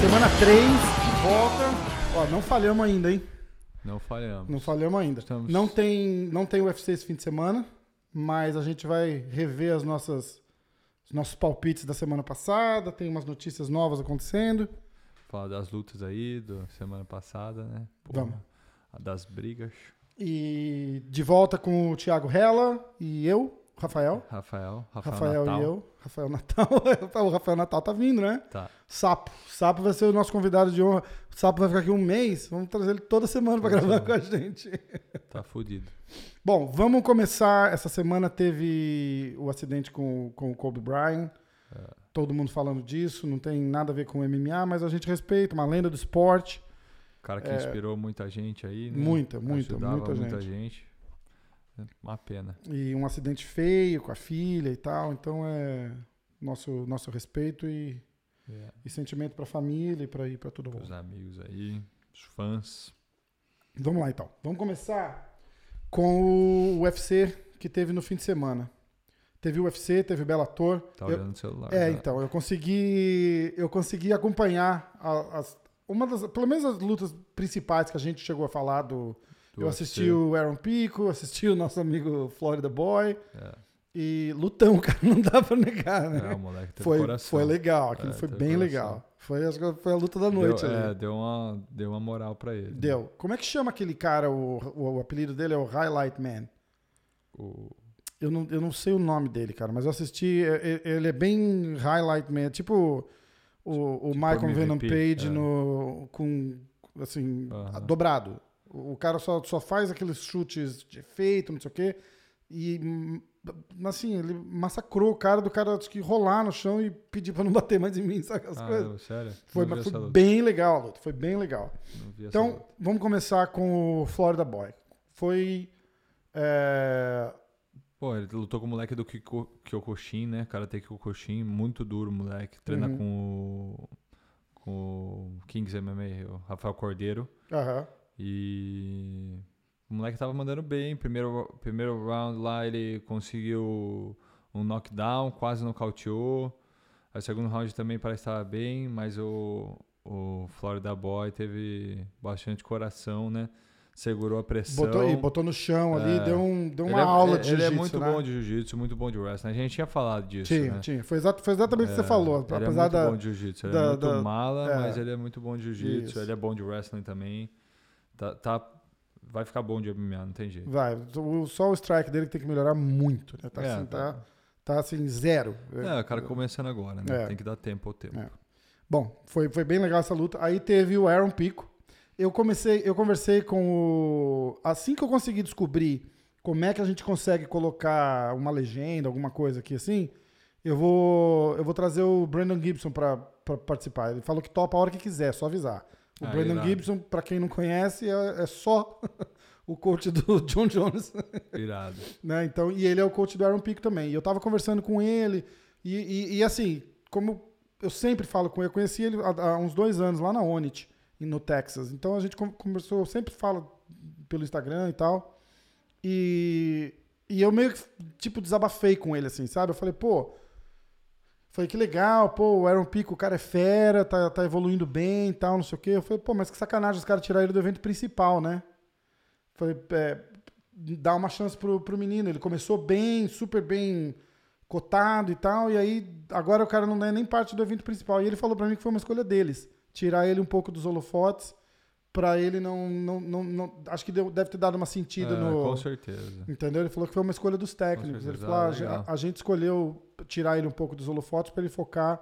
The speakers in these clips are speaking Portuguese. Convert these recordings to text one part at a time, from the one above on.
Semana 3, volta. Ó, não falhamos ainda, hein? Não falhamos. Não falhamos ainda. Estamos- Não tem, não tem UFC esse fim de semana, mas a gente vai rever as nossas, os nossos palpites da semana passada. Tem umas notícias novas acontecendo. Falar das lutas aí da semana passada, né? Porra, Vamos. Das brigas. E de volta com o Thiago Rella e eu, Rafael. Rafael. Rafael, Rafael Natal. e eu. Rafael Natal. o Rafael Natal tá vindo, né? Tá. Sapo. Sapo vai ser o nosso convidado de honra. O Sapo vai ficar aqui um mês. Vamos trazer ele toda semana para gravar com a gente. Tá fudido. Bom, vamos começar. Essa semana teve o acidente com, com o Kobe Bryant. É. Todo mundo falando disso. Não tem nada a ver com o MMA, mas a gente respeita. Uma lenda do esporte. Cara que É. inspirou muita gente aí, né? Muita, muita, Ajudava muita muita gente. gente. É Uma pena. E um acidente feio com a filha e tal. Então é nosso, nosso respeito e, É. e sentimento para a família e para ir para todo mundo. Os amigos aí, os fãs. Vamos lá então. Vamos começar com o UFC que teve no fim de semana. Teve o UFC, teve Bellator. Tá Eu- olhando o celular. É, né? então, eu consegui, eu consegui acompanhar a- as, uma das, pelo menos as lutas principais que a gente chegou a falar do. Do eu UFC. assisti o Aaron Pico, assisti o nosso amigo Florida Boy É, e lutão, cara, não dá pra negar, né? é, o moleque teve foi, coração. foi legal, aquilo É, foi bem coração. legal. Foi, acho que foi a luta da noite deu, ali. é, deu uma, deu uma moral pra ele. né? Deu. Como é que chama aquele cara? O, o, o apelido dele é o Highlight Man. O, Eu não, eu não sei o nome dele, cara, mas eu assisti. Ele é bem Highlight Man, tipo o, o Michael MVP, Venom Page é. no, com, assim, Aham. dobrado. O, cara só, só faz aqueles chutes de efeito, não sei o quê. E, hum, assim, ele massacrou o cara do cara que rolar no chão e pedir pra não bater mais em mim, sabe as ah, coisas? sério? Foi, vi foi bem legal a luta, foi bem legal. Então, vamos começar com o Florida Boy. Foi. é, Pô, ele lutou com o moleque do Kiko- Kyokushin, né? Karate Kyokushin, muito duro, moleque. Treina Uhum. com o, com o Kings MMA, o Rafael Cordeiro. aham. E o moleque tava mandando bem. Primeiro, primeiro round lá ele conseguiu um knockdown, quase nocauteou. Aí o segundo round também parece que estava bem, mas o, o Florida Boy teve bastante coração, né? Segurou a pressão. Botou, e botou no chão ali, É. deu, um, deu Ele uma é- aula de Ele é jiu-jitsu, muito né? bom de jiu-jitsu, muito bom de wrestling. A gente tinha falado disso, Tinha, né? tinha. Foi, exato, foi exatamente o que você É, falou. Ele é Apesar muito da. bom de jiu-jitsu. Ele da- é muito da- mala, é. mas ele é muito bom de jiu-jitsu. Ele é bom de wrestling também. Tá, tá- vai ficar bom de MMA, não tem jeito. Vai. Só o strike dele tem que melhorar muito. Né? Tá, É, assim, tá. tá, tá assim, zero. É, o cara começando agora, né? É. Tem que dar tempo ao tempo. É. Bom, foi, foi bem legal essa luta. Aí teve o Aaron Pico. Eu comecei, eu conversei com o. Assim que eu consegui descobrir como é que a gente consegue colocar uma legenda, alguma coisa aqui assim, eu vou, eu vou trazer o Brandon Gibson pra pra participar. Ele falou que topa a hora que quiser, só avisar. O Ah, Brandon irado. Gibson, pra quem não conhece, é, é só o coach do John Jones. Irado. né? Então, e ele é o coach do Aaron Pico também. E eu tava conversando com ele, e, e- e, assim, como eu sempre falo com ele, eu conheci ele há, há uns dois anos lá na Onit, no Texas. Então a gente con- conversou, eu sempre falo pelo Instagram e tal. E, e eu meio que, tipo, desabafei com ele, assim, sabe? Eu falei, pô. Falei, que legal, pô, o Aaron Pico, o cara é fera, tá, tá evoluindo bem e tal, não sei o quê. Eu falei, pô, mas que sacanagem os caras tiraram ele do evento principal, né? Falei, é, dá uma chance pro, pro menino. Ele começou bem, super bem cotado e tal, e aí agora o cara não é nem parte do evento principal. E ele falou pra mim que foi uma escolha deles, tirar ele um pouco dos holofotes pra ele não, não, não, não- acho que deu- deve ter dado uma sentida É, no Com certeza. Entendeu? Ele falou que foi uma escolha dos técnicos. Com Ele certeza. falou: ah, Ah, a legal. a, gente escolheu tirar ele um pouco dos holofotes para ele focar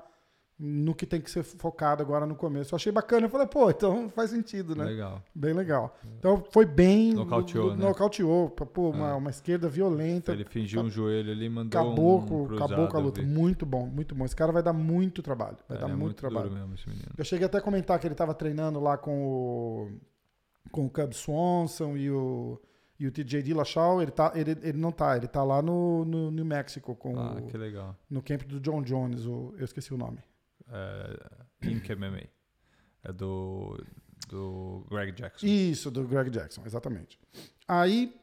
no que tem que ser focado agora no começo. Eu achei bacana. Eu falei, pô, então faz sentido, né? Legal. Bem legal. Então foi bem. Nocauteou, no- né? Nocauteou. Pô, uma, É. uma esquerda violenta. Ele fingiu um joelho ali e mandou Acabou, um com, cruzado, acabou com a luta. Muito bom, muito bom. Esse cara vai dar muito trabalho. Vai É, dar é muito, muito trabalho. mesmo esse menino. Eu cheguei até a comentar que ele estava treinando lá com o, com o Cub Swanson e o, e o TJ Dillashaw. Ele, tá, ele, ele não tá, ele tá lá no, no New Mexico, com Ah, o- que legal. no camp do John Jones. O, eu esqueci o nome. É, Inc. MMA. É do, do Greg Jackson. Isso, do Greg Jackson, exatamente. Aí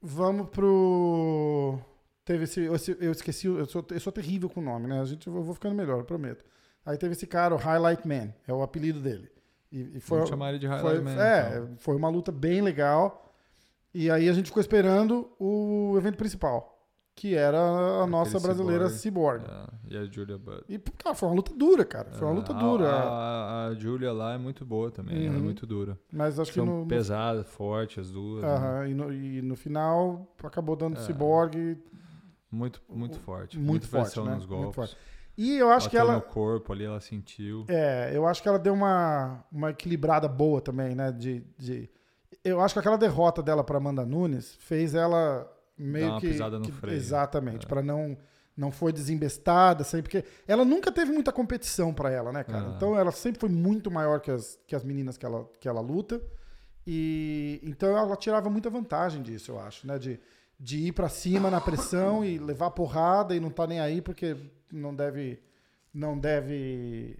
Vamos pro. Teve esse. esse- eu esqueci, eu sou, eu sou terrível com o nome, né? A gente, eu vou ficando melhor, eu prometo. Aí teve esse cara, o Highlight Man, é o apelido dele. E, e foi, Vamos chamar ele de foi, Highlight Man. é, então. foi uma luta bem legal. E aí a gente ficou esperando o evento principal, que era a nossa brasileira Cyborg. É, e a Julia Budd. E, cara, foi uma luta dura, cara. Foi uma luta É, a- dura. A, a Julia lá é muito boa também, ela é Uhum. muito dura. mas acho que São no, no pesadas, fortes as duas. né? Aham, e, no, e no final acabou dando É. Cyborg. Muito, muito forte. Muito Muita forte, né? nos Muito golpes. forte. E eu acho que Bateu ela. no corpo ali, ela sentiu. É, eu acho que ela deu uma, uma equilibrada boa também, né? De, de, eu acho que aquela derrota dela para Amanda Nunes fez ela meio uma que. pisada no que- freio. Exatamente, É. para não. Não foi desembestada, sempre porque ela nunca teve muita competição para ela, né, cara? É. Então ela sempre foi muito maior que as, que as meninas que ela, que ela luta. E então ela tirava muita vantagem disso, eu acho, né? De, de ir para cima na pressão e levar porrada e não tá nem aí porque não deve não deve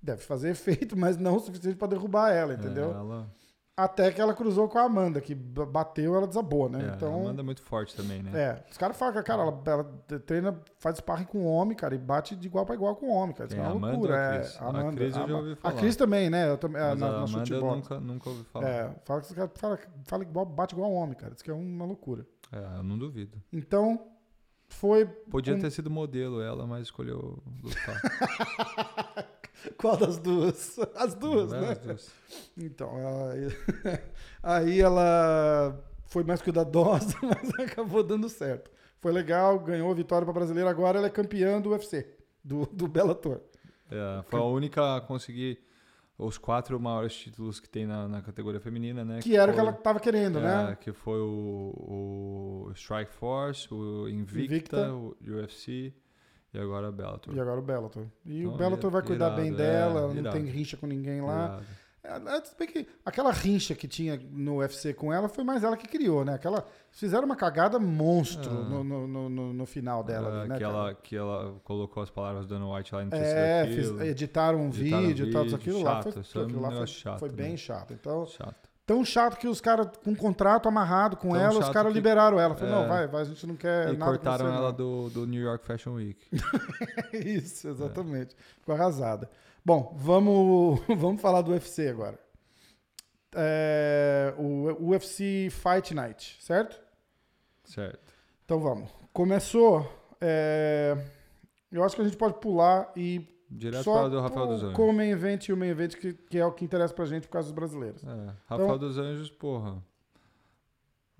deve fazer efeito, mas não o suficiente para derrubar ela, entendeu? É, ela, Até que ela cruzou com a Amanda, que bateu, ela desabou, né? é, então, a Amanda é muito forte também, né? é, os caras falam que, cara, ela, ela treina, faz sparring com o homem, cara, e bate de igual para igual com o homem, cara. Isso é a uma Amanda loucura. ou a é, Cris? a A Amanda. Cris eu a, já ouvi a falar. Cris também, né? Eu também, é, Mas na, a na Amanda eu nunca, nunca ouvi falar. É, fala que os caras fala, fala igual, bate igual homem, cara. Isso que é uma loucura. É, eu não duvido. Então, foi. Podia um- ter sido modelo ela, mas escolheu lutar. Qual das duas? As duas, né? as duas. Então, aí, aí ela foi mais cuidadosa, mas acabou dando certo. Foi legal, ganhou a vitória para brasileira. Agora ela é campeã do UFC, do, do Bellator. É, foi a única a conseguir os quatro maiores títulos que tem na, na categoria feminina, né? Que era o que ela estava querendo, é, né? Que foi o, o Strike Force, o Invicta, Invicta. o UFC e agora a Bellator. E agora o Bellator. E o Então, Bellator vai cuidar irado, bem é, dela, não irado. tem rixa com ninguém lá. É, é, que aquela rincha que tinha no UFC com ela foi mais ela que criou, né? Aquela, fizeram uma cagada monstro Ah. no, no, no, no- no final dela, É, ali, né? que, cara? ela, que ela colocou as palavras do Dana White lá em É, fiz- editaram um Editaram vídeo e tal, tudo aquilo lá. Foi, chato, é um aquilo lá foi, chato, foi né? bem chato. Então, Chato. Tão chato que os caras, com um contrato amarrado com Tão ela, os caras que- liberaram ela. Falaram, é. não, vai, vai, a gente não quer e nada cortaram com você, ela do, do New York Fashion Week. Isso, exatamente. Ficou arrasada. Bom, vamos, vamos falar do UFC agora. É, o UFC Fight Night, certo? certo. Então vamos. Começou. é, eu acho que a gente pode pular e Direto só para o do Rafael dos Anjos. com o main event e o main event, que, que é o que interessa pra gente por causa dos brasileiros. É, Rafael Então- dos Anjos, porra.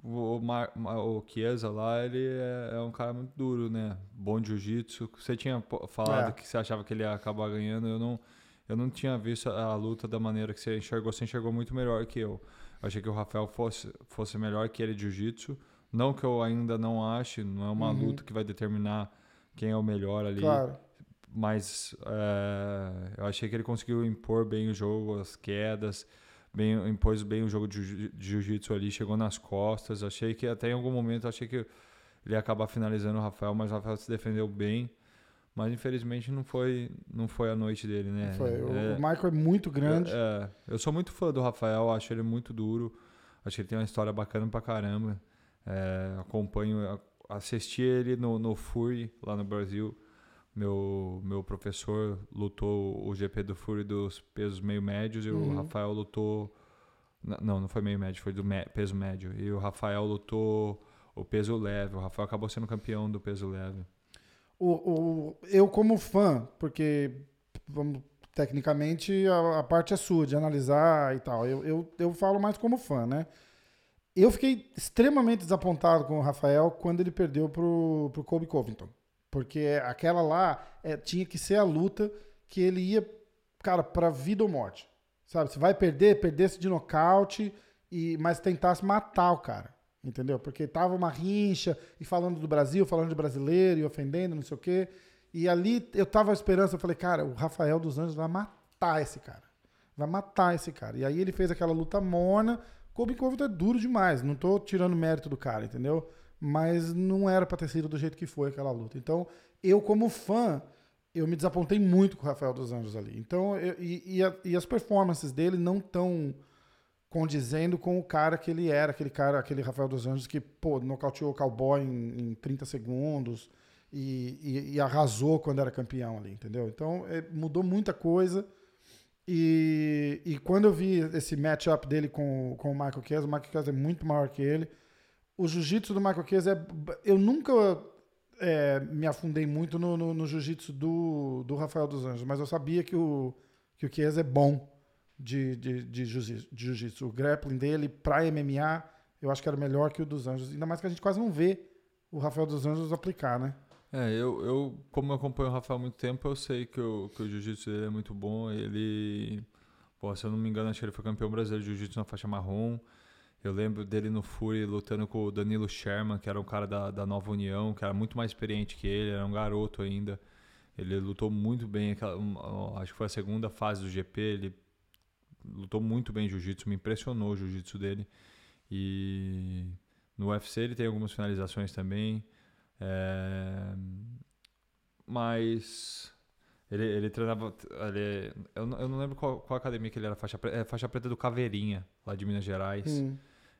O, o, Mar, o Chiesa lá, ele é, é um cara muito duro, né? Bom de jiu-jitsu. Você tinha falado É. que você achava que ele ia acabar ganhando. Eu não, eu não tinha visto a, a luta da maneira que você enxergou. Você enxergou muito melhor que eu. Eu achei que o Rafael fosse, fosse melhor que ele de jiu-jitsu. Não que eu ainda não ache, não é uma Uhum. luta que vai determinar quem é o melhor ali. Claro. Mas é, eu achei que ele conseguiu impor bem o jogo, as quedas, bem, impôs bem o jogo de jiu- de jiu-jitsu ali, chegou nas costas. Achei que até em algum momento achei que ele ia acabar finalizando o Rafael, mas o Rafael se defendeu bem. Mas infelizmente não foi, não foi a noite dele, né? Foi. O, É, o Michael é muito grande. é, eu sou muito fã do Rafael, acho ele muito duro. Acho que ele tem uma história bacana pra caramba. É, acompanho, assisti ele no, no Fury, lá no Brasil. Meu, meu professor lutou o GP do Fury dos pesos meio médios e Uhum. o Rafael lutou. Não, não foi meio médio, foi do mé- peso médio. E o Rafael lutou o peso leve. O Rafael acabou sendo campeão do peso leve. O, o- eu, como fã, porque vamos, tecnicamente a, a parte é sua, de analisar e tal. Eu, eu, eu falo mais como fã, né? Eu fiquei extremamente desapontado com o Rafael quando ele perdeu pro, pro Colby Covington. Porque aquela lá é, tinha que ser a luta que ele ia, cara, pra vida ou morte. Sabe? Se vai perder, perdesse de nocaute, e, mas tentasse matar o cara. Entendeu? Porque tava uma rincha, e falando do Brasil, falando de brasileiro, e ofendendo, não sei o quê. E ali eu tava esperando, eu falei, cara, o Rafael dos Anjos vai matar esse cara. Vai matar esse cara. E aí ele fez aquela luta morna. Colby Covington é duro demais. Não tô tirando mérito do cara, entendeu? Mas não era pra ter sido do jeito que foi aquela luta. Então, eu, como fã, eu me desapontei muito com o Rafael dos Anjos ali. Então, eu- e, e a- e as performances dele não tão condizendo com o cara que ele era, aquele cara, aquele Rafael dos Anjos que, pô, nocauteou o cowboy em, em 30 segundos e, e, e, arrasou quando era campeão ali, entendeu? Então é, mudou muita coisa. E, e quando eu vi esse matchup dele com, com o Michael Chiesa, o Michael Chiesa é muito maior que ele. O jiu-jitsu do Michael Chiesa é. Eu nunca é, me afundei muito no, no, no jiu-jitsu do, do Rafael dos Anjos, mas eu sabia que o, que o Chiesa é bom de, de, de jiu-jitsu. O grappling dele para MMA, eu acho que era melhor que o dos Anjos. Ainda mais que a gente quase não vê o Rafael dos Anjos aplicar, né? É, eu, eu como eu acompanho o Rafael há muito tempo, eu sei que o, que o jiu-jitsu dele é muito bom. Ele, pô, se eu não me engano, acho que ele foi campeão brasileiro de jiu-jitsu na faixa marrom. Eu lembro dele no Fury lutando com o Danilo Sherman, que era um cara da, da Nova União, que era muito mais experiente que ele, era um garoto ainda. Ele lutou muito bem, aquela, acho que foi a segunda fase do GP, ele lutou muito bem jiu-jitsu, me impressionou o jiu-jitsu dele. E no UFC ele tem algumas finalizações também. É, mas ele, ele treinava. Ele, eu, não, eu não lembro qual, qual academia que ele era faixa preta. É faixa preta do Caveirinha, lá de Minas Gerais. Hum.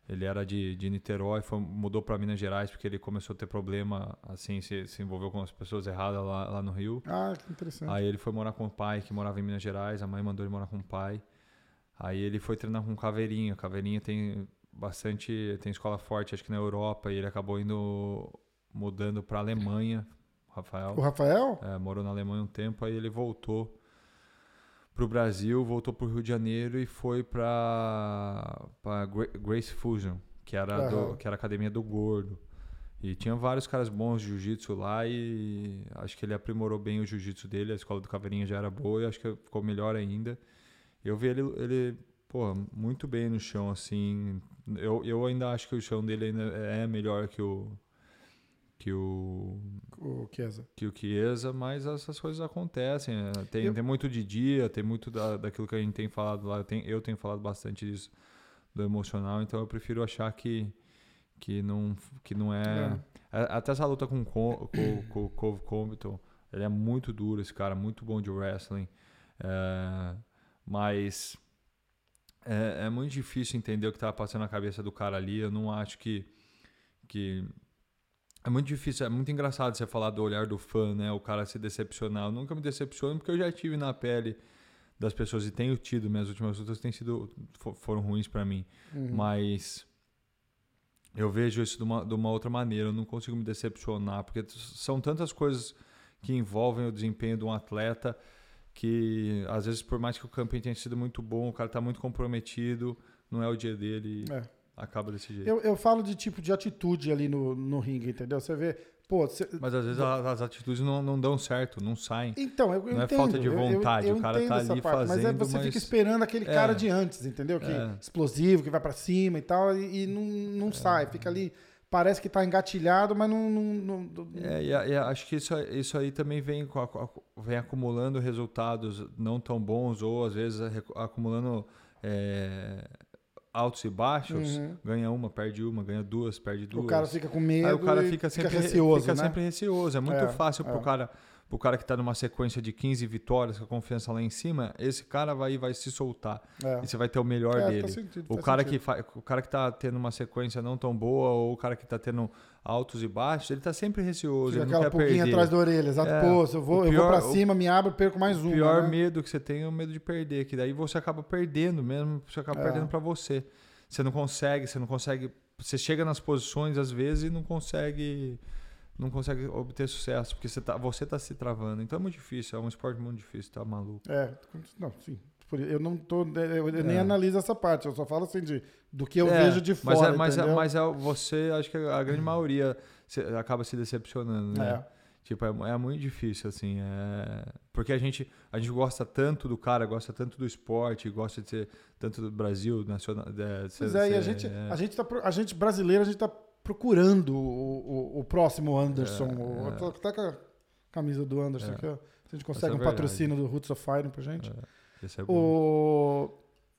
Ele era de, de Niterói, foi, mudou para Minas Gerais porque ele começou a ter problema, assim, se, se envolveu com as pessoas erradas lá, lá no Rio. Ah, que interessante. Aí ele foi morar com o pai, que morava em Minas Gerais, a mãe mandou ele morar com o pai. Aí ele foi treinar com o Caveirinha. Caveirinha tem bastante, tem escola forte, acho que na Europa, e ele acabou indo mudando para Alemanha, Rafael. O Rafael? É, morou na Alemanha um tempo, aí ele voltou para o Brasil, voltou para o Rio de Janeiro e foi para Grace Fusion, que era, uhum. do, que era a academia do Gordo. E tinha vários caras bons de jiu-jitsu lá e acho que ele aprimorou bem o jiu-jitsu dele. A escola do Caveirinha já era boa e acho que ficou melhor ainda. Eu vi ele, ele pô, muito bem no chão, assim. Eu, eu ainda acho que o chão dele ainda é melhor que o, que o o Chiesa. Que o Chiesa, mas essas coisas acontecem. Né? Tem, eu... tem muito de dia, tem muito da, daquilo que a gente tem falado lá. Eu tenho, eu tenho falado bastante disso do emocional, então eu prefiro achar que que não que não é, é. até essa luta com com com o Cove Compton, ele é muito duro esse cara, muito bom de wrestling. É, mas é, é, muito difícil entender o que estava passando na cabeça do cara ali. Eu não acho que que é muito difícil, é muito engraçado você falar do olhar do fã, né? O cara se decepcionar. Eu nunca me decepciono porque eu já tive na pele das pessoas e tenho tido. Minhas últimas lutas têm sido foram ruins para mim, uhum. mas eu vejo isso de uma, de uma outra maneira. Eu não consigo me decepcionar porque são tantas coisas que envolvem o desempenho de um atleta que às vezes por mais que o camping tenha sido muito bom, o cara está muito comprometido, não é o dia dele. É acaba desse jeito. Eu, eu falo de tipo de atitude ali no, no ringue, entendeu? Você vê. Pô, cê, Mas às vezes as, as atitudes não, não dão certo, não saem. Então, eu, eu não entendo. é falta de vontade, eu, o cara tá ali parte, fazendo. Mas é você mas... fica esperando aquele é. cara de antes, entendeu? Que é. explosivo, que vai para cima e tal, e, e não, não é. sai, fica ali. Parece que tá engatilhado, mas não. não, não, É, e, e, acho que isso, isso aí também vem, vem acumulando resultados não tão bons, ou às vezes acumulando é, altos e baixos, uhum. ganha uma, perde uma, ganha duas, perde duas. O cara fica com medo. Aí o cara fica sempre fica receoso. Fica né? sempre receoso. É muito é, fácil é. pro cara. Pro cara que está numa sequência de 15 vitórias, com a confiança lá em cima, esse cara vai, vai se soltar. É. E você vai ter o melhor é, dele. Sentido, o, cara que fa... o cara que está tendo uma sequência não tão boa, ou o cara que está tendo altos e baixos, ele está sempre receoso. Fica ele aquela pulguinha atrás da orelha, exato. É, Pô, eu vou, pior, eu vou pra cima, me abro, perco mais um. O pior né? medo que você tem é o medo de perder, que daí você acaba perdendo mesmo, você acaba é. perdendo para você. Você não consegue, você não consegue. Você chega nas posições às vezes e não consegue não consegue obter sucesso, porque você tá, você tá se travando. Então é muito difícil, é um esporte muito difícil, tá maluco. É, não, sim. Eu não tô. Eu nem é. analiso essa parte, eu só falo assim de, do que eu é, vejo de fora. Mas, é, mas, é, mas é, você, acho que a grande maioria acaba se decepcionando, né? É. Tipo, é, é, muito difícil, assim. É... Porque a gente, a gente gosta tanto do cara, gosta tanto do esporte, gosta de ser tanto do Brasil, nacional. É, pois é, e a gente, é... a, gente tá, a gente brasileiro, a gente tá procurando o, o, o próximo Anderson. É, o, é. Com a camisa do Anderson aqui, ó. Se a gente consegue um patrocínio do Roots of Fire pra gente. Esse é bom. O...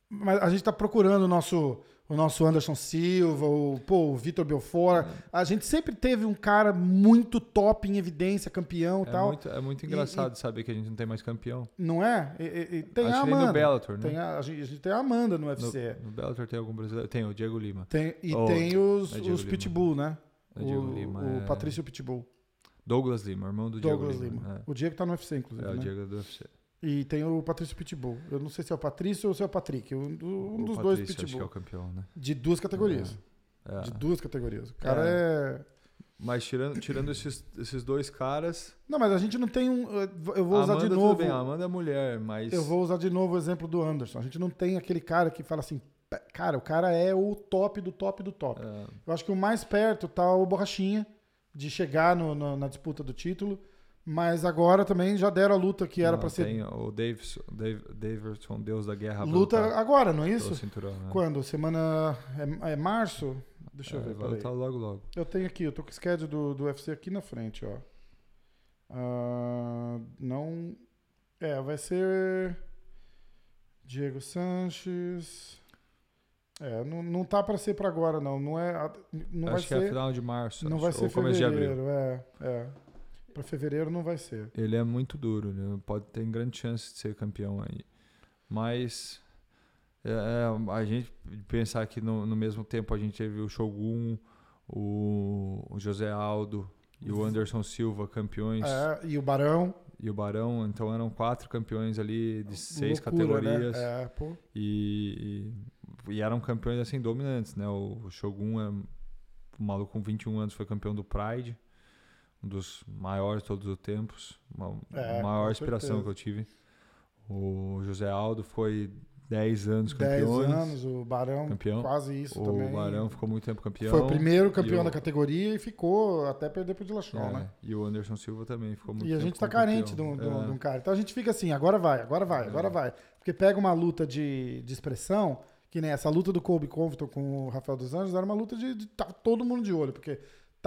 Mas a gente tá procurando o nosso, o nosso Anderson Silva, o, pô, o Vitor Belfort. É. A gente sempre teve um cara muito top em evidência, campeão e É tal. muito, é muito engraçado saber que a gente não tem mais campeão. Não é? E, e- e tem Acho a Amanda. no Bellator, né? A, a gente, a gente tem a Amanda no No, UFC. no Bellator tem algum brasileiro? Tem o Diego Lima. Tem, e Oh, tem os, é os. Pitbull, né? É Diego o Lima, o é- Patrício Pitbull. Douglas Lima, irmão do Douglas Diego Lima. Lima. O Diego tá no UFC, É, inclusive. é o né? Diego do UFC. E tem o Patrício Pitbull. Eu não sei se é o Patrício ou se é o Patrick. Um, do- um dos Patrício, dois Acho que é Pitbull. o campeão, né? De duas categorias. É. De duas categorias. O cara é. Mas tirando, tirando esses, esses dois caras. Não, mas a gente não tem um. Eu vou usar Amanda, de tudo novo. bem, a Amanda é mulher, mas. Eu vou usar de novo o exemplo do Anderson. A gente não tem aquele cara que fala assim. "Pé, Cara, o cara é o top do top do top. É, Eu acho que o mais perto tá o Borrachinha de chegar no- no- na disputa do título. Mas agora também já deram a luta que era pra ser. tem o Davidson, Dave, Davidson, Deus da Guerra. Luta agora, não é isso? cinturão, né? Quando? Semana. É, é março? Deixa eu É, ver. vai lutar logo, logo. Eu tenho aqui, eu tô com o schedule do, do UFC aqui na frente, ó. Ah, não. É, vai ser. Diego Sanches. É, não, não tá pra ser pra agora, não. Não é. Não vai acho que é ser. final de março. não vai ser ou começo de abril. fevereiro, é. É. Pra fevereiro não vai ser. Ele é muito duro, né? pode ter grande chance de ser campeão aí. Mas é, é, a gente pensar que no, no mesmo tempo a gente teve o Shogun, o, o José Aldo e o Anderson Silva campeões É, e o Barão. e o Barão, então eram quatro campeões ali de seis loucura, categorias Né? É, pô. e, e, e eram campeões assim dominantes, né? O, o Shogun é um maluco com 21 anos foi campeão do Pride, um dos maiores de todos os tempos, uma É, maior inspiração certeza. que eu tive. O José Aldo foi 10 anos 10 campeões. anos, o Barão. Campeão. Quase isso o também. Barão ficou muito tempo campeão. Foi o primeiro campeão o- da categoria e ficou até perder pro Dillashaw, É, né? E o Anderson Silva também ficou muito E a gente tá como carente de campeão. um, É. de um cara. Então a gente fica assim, agora vai, agora vai, É. agora vai. Porque pega uma luta de, de expressão, que nem essa luta do Colby Covington com o Rafael dos Anjos, era uma luta de, de tava todo mundo de olho, porque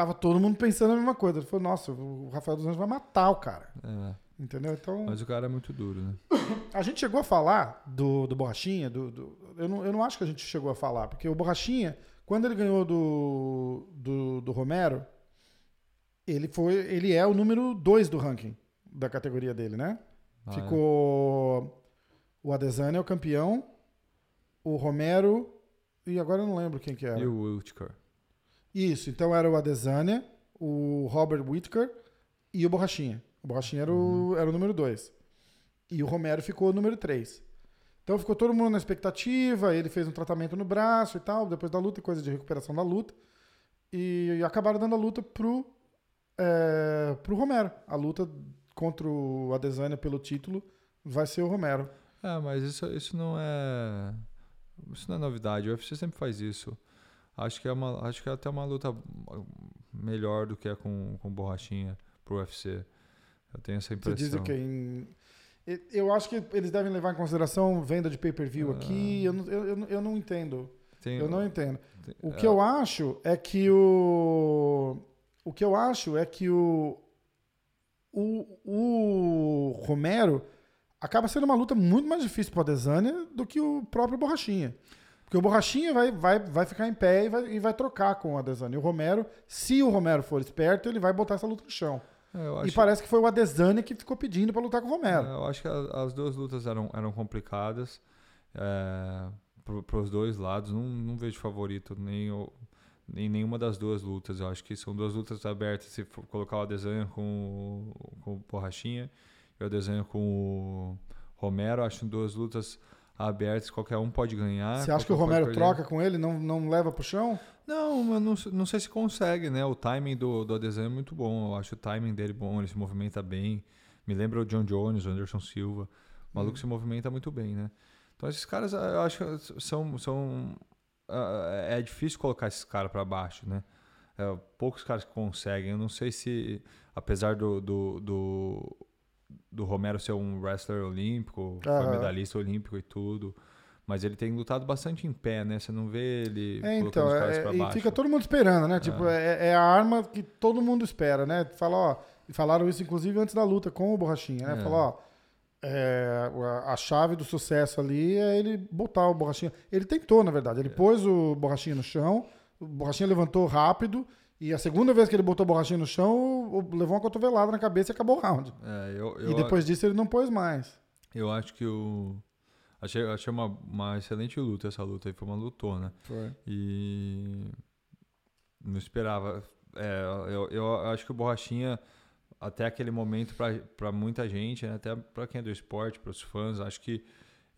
tava todo mundo pensando a mesma coisa. Ele falou, nossa, o Rafael dos Anjos vai matar o cara. É, Entendeu? Então, Mas o cara é muito duro, né? a gente chegou a falar do, do Borrachinha, do, do- eu, não, eu não acho que a gente chegou a falar, porque o Borrachinha, quando ele ganhou do, do, do Romero, ele foi, ele é o número 2 do ranking da categoria dele, né? Ah, Ficou o Adesanya é o campeão, o Romero e agora eu não lembro quem que é. era. E o Wiltker. Isso, então era o Adesanya, o Robert Whittaker e o Borrachinha. O Borrachinha era o, era o número 2. E o Romero ficou o número 3. Então ficou todo mundo na expectativa, ele fez um tratamento no braço e tal, depois da luta, coisa de recuperação da luta. E, acabaram dando a luta pro, é, pro Romero. A luta contra o Adesanya pelo título vai ser o Romero. É, mas isso, isso não é. Isso não é novidade. O UFC sempre faz isso. Acho que é, uma, acho que é até uma luta melhor do que é com, com borrachinha pro UFC. Eu tenho essa Você impressão. diz o quê? Em- Eu acho que eles devem levar em consideração venda de pay-per-view Ah. aqui. Eu não, eu, eu não- entendo. Tem- Eu não entendo. tem- O é, que eu acho é que o. O que eu acho é que o. O, o Romero acaba sendo uma luta muito mais difícil pro Adesanya do que o próprio Borrachinha. Porque o Borrachinha vai, vai, vai ficar em pé e vai, e vai trocar com o Adesanya. E o Romero, se o Romero for esperto, ele vai botar essa luta no chão. é, E parece que foi o Adesanya que ficou pedindo pra lutar com o Romero. é, eu acho que a- as duas lutas eram, eram complicadas é, pro, pros dois lados. Não, não vejo favorito nem o- em nenhuma das duas lutas. Eu acho que são duas lutas abertas. Se colocar o Adesanya com, o- com o Borrachinha e o Adesanya com o Romero, acho duas lutas abertas. Qualquer um pode ganhar. Você acha que o Romero troca com ele, não, não leva pro chão? Não, eu não, não sei se consegue, né? O timing do, do Adesanya é muito bom. Eu acho o timing dele bom, ele se movimenta bem. Me lembra o John Jones, o Anderson Silva. O maluco se movimenta muito bem, né? Então esses caras, eu acho que são... são ah, é difícil colocar esses caras para baixo, né? É, poucos caras que conseguem. Eu não sei se, apesar do, do, do, do Romero ser um wrestler olímpico, foi medalhista olímpico e tudo... Mas ele tem lutado bastante em pé, né? Você não vê ele É, colocando então, os caras é, pra e baixo. fica todo mundo esperando, né? Tipo, é, é a arma que todo mundo espera, né? Fala, ó, e falaram isso inclusive antes da luta com o Borrachinha, né? É. Fala, ó, é, a, a chave do sucesso ali é ele botar o Borrachinha. Ele tentou, na verdade. Ele pôs o Borrachinha no chão, o Borrachinha levantou rápido, e a segunda vez que ele botou o Borrachinha no chão, levou uma cotovelada na cabeça e acabou o round. É, eu, eu, e depois disso ele não pôs mais. eu acho que o. Achei, achei uma, uma excelente luta essa luta aí, foi uma lutona. Foi. E não esperava. É, eu, eu acho que o Borrachinha, até aquele momento, para muita gente, né, até para quem é do esporte, para os fãs, acho que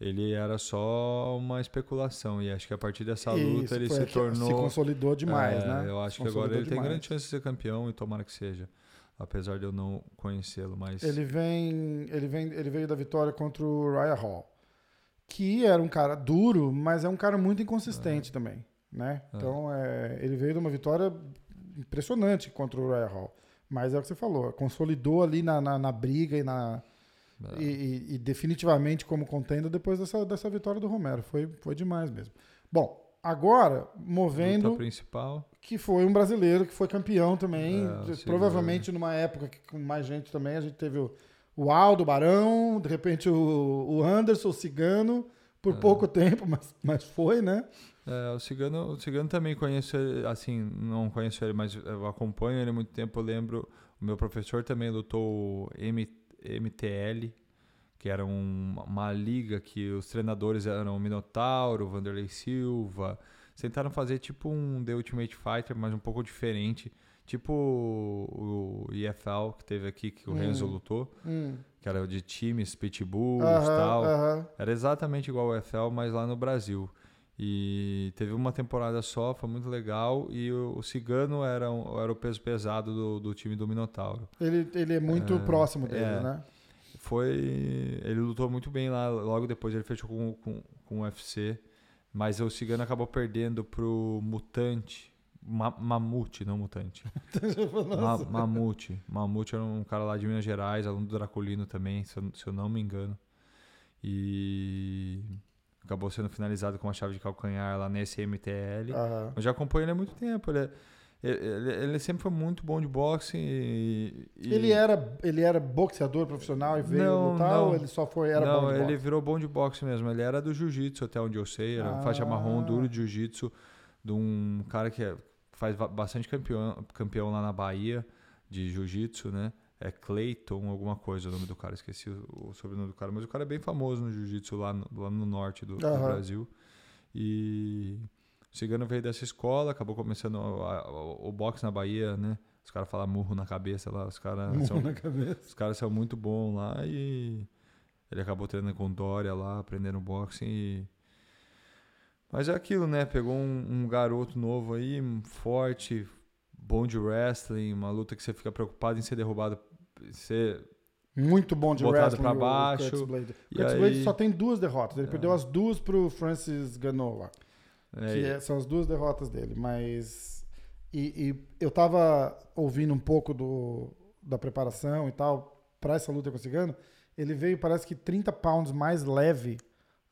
ele era só uma especulação. E acho que a partir dessa luta Isso, ele se tornou. Se consolidou demais, É, né? Eu acho que agora ele tem demais. grande chance de ser campeão e tomara que seja. Apesar de eu não conhecê-lo, mas. Ele vem, ele vem, ele veio da vitória contra o Raya Hall, que era um cara duro, mas é um cara muito inconsistente também, né? É. Então é, ele veio de uma vitória impressionante contra o Raya Hall, mas é o que você falou, consolidou ali na, na, na briga e na É. e, e- definitivamente como contenda depois dessa, dessa vitória do Romero, foi foi demais mesmo. Bom, agora movendo Luta principal. que foi um brasileiro que foi campeão também. É, o provavelmente numa época que com mais gente também. A gente teve o, o Aldo Barão, de repente o, o Anderson, o Cigano, por É. pouco tempo, mas, mas foi, né? É, o Cigano, o Cigano também conheço ele, assim, não conheço ele, mas eu acompanho ele há muito tempo. Eu lembro, o meu professor também lutou o M, MTL, que era um- uma liga que os treinadores eram o Minotauro, o Vanderlei Silva. Tentaram fazer tipo um The Ultimate Fighter, mas um pouco diferente. Tipo o, o EFL que teve aqui, que o Hum. Renzo lutou, Hum. que era de times, pitbulls e Aham, tal. aham. Era exatamente igual ao EFL, mas lá no Brasil. E teve uma temporada só, foi muito legal. E o, o Cigano era, um- era o peso pesado do, do time do Minotauro. Ele, ele é muito É, próximo dele, é. né? Foi. Ele lutou muito bem lá. Logo depois ele fechou com, com, com o UFC. Mas o Cigano acabou perdendo pro Mutante. Ma, Mamute, não Mutante. Ma, Nossa. Mamute. Mamute era um cara lá de Minas Gerais, aluno do Draculino também, se eu, se eu não me engano. E acabou sendo finalizado com uma chave de calcanhar lá nesse MTL. Aham. Eu já acompanho ele há muito tempo. Ele, é- ele, ele sempre foi muito bom de boxe. E, e- Ele, era, ele era boxeador profissional e veio Não, lutar não. ou ele só foi, era não, bom de ele boxe? virou bom de boxe mesmo. Ele era do jiu-jitsu, até onde eu sei. Era Ah. faixa marrom duro de jiu-jitsu de um cara que é- faz ba- bastante campeão, campeão lá na Bahia de jiu-jitsu, né? É Clayton, alguma coisa o nome do cara. Esqueci o, o sobrenome do cara. Mas o cara é bem famoso no jiu-jitsu lá no, lá no norte do, do Aham. Brasil. E o Cigano veio dessa escola, acabou começando a- a- o, boxe na Bahia, né? Os caras falam murro na cabeça lá. Os caras são os caras são muito bons lá e ele acabou treinando com Dória lá, aprendendo boxe e... Mas é aquilo, né? Pegou um, um garoto novo aí, um forte, bom de wrestling, uma luta que você fica preocupado em ser derrubado, ser... Muito bom de Botado o baixo. Curtis Blade. Curtis aí- Blade só tem duas derrotas. Ele É. perdeu as duas pro Francis Ganoa. É, que é- são as duas derrotas dele. Mas. E, e eu tava ouvindo um pouco do, da preparação e tal pra essa luta com o Cigano. Ele veio, parece que 30 pounds mais leve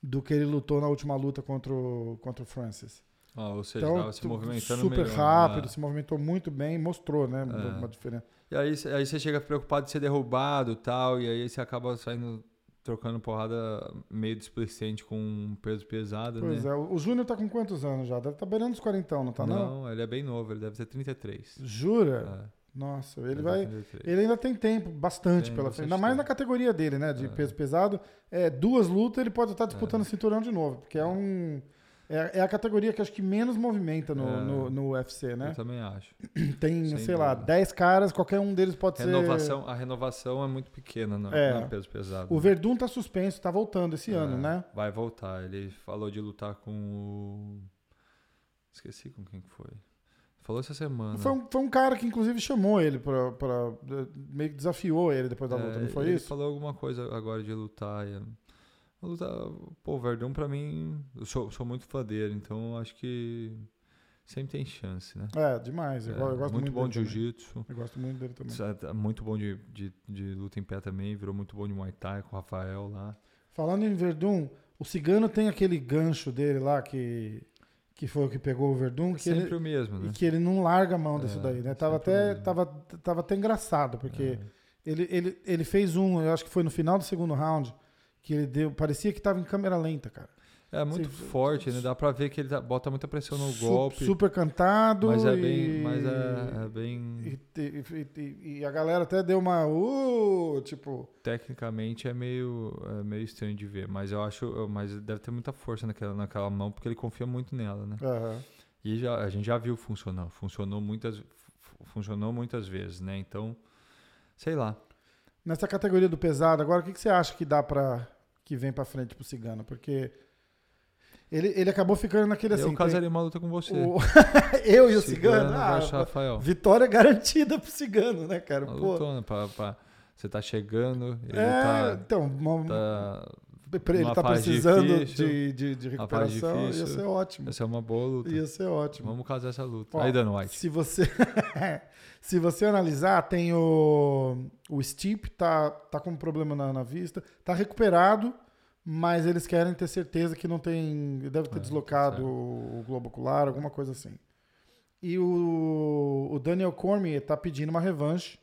do que ele lutou na última luta contra o, contra o Francis. ó, ou seja, Então, se movimentando super melhor, rápido, né? se movimentou muito bem, mostrou, né? É. Uma diferença. E aí, aí você chega preocupado de ser derrubado e tal, e aí você acaba saindo trocando porrada meio displicente com um peso pesado, Pois né? é. O Júnior tá com quantos anos já? Deve estar tá beirando os 40, não tá? Não? não, ele é bem novo, ele deve ter 33. Jura? É. Nossa, ele vai. ter 33. Ele ainda tem tempo, bastante Tem pela frente. Ainda mais na categoria dele, né? De É. peso pesado. É, duas lutas ele pode estar disputando o cinturão de novo. Porque é um. É, é a categoria que acho que menos movimenta no, É. no, no UFC, né? Eu também acho. Tem, sem sei lá, dúvida. 10 caras, qualquer um deles pode Renovação, a renovação é muito pequena no, É. no peso pesado. ser. O Verdun tá suspenso, tá voltando esse É, ano, né? Vai voltar. Ele falou de lutar com o. Esqueci com quem que foi. Falou essa semana. Foi um, foi um cara que, inclusive, chamou ele pra, pra- meio que desafiou ele depois da É, luta, não foi ele isso? falou alguma coisa agora de lutar. E, a luta, pô, o Verdão pra mim, eu sou, sou muito fã dele, então eu acho que sempre tem chance, né? É, demais. Eu, É, eu gosto muito, muito bom de jiu-jitsu. Eu gosto muito dele também. é Muito bom de, de, de luta em pé também. Virou muito bom de Muay Thai com o Rafael lá. Falando em Verdun, o Cigano tem aquele gancho dele lá que, que foi o que pegou o Verdun, que Sempre ele, o mesmo, e né? que ele não larga a mão disso É, daí, né? Tava até, tava, tava até engraçado, porque É. Ele, ele, ele fez um, eu acho que foi no final do segundo round, que ele deu. Parecia que tava em câmera lenta, cara. É muito forte, né? Dá pra ver que ele dá- bota muita pressão no Su- golpe. Super cantado. mas é e- bem. Mas é, é bem. E, e- e- e a galera até deu uma. Uh, tipo. Tecnicamente é meio, é meio estranho de ver. Mas eu acho. Mas deve ter muita força naquela, naquela mão, porque ele confia muito nela, né? aham. E já, a gente já viu funcionar. Funcionou muitas, fu- funcionou muitas vezes, né? Então, sei lá. Nessa categoria do pesado, agora o que, que você acha que dá pra. que vem pra frente pro Cigano? Porque. Ele, ele acabou ficando naquele assim. eu tem- casaria uma luta com você. o- eu e o Cigano. ah, versus Rafael. vitória garantida pro Cigano, né, cara? Uma Pô, lutona pra, pra- você tá chegando, ele é, tá, então, uma- tá. Ele tá fase precisando difícil, de, de, de recuperação, ia difícil. ser ótimo. Essa é uma boa luta. Ia ser ótimo. Vamos casar essa luta. Ó, Aí, Dan White. Se você, se você analisar, tem o, o Steep, tá, tá com um problema na, na vista, tá recuperado, mas eles querem ter certeza que não tem. Deve ter É, deslocado tá certo. o, o globo ocular, alguma coisa assim. E o, o Daniel Cormier tá pedindo uma revanche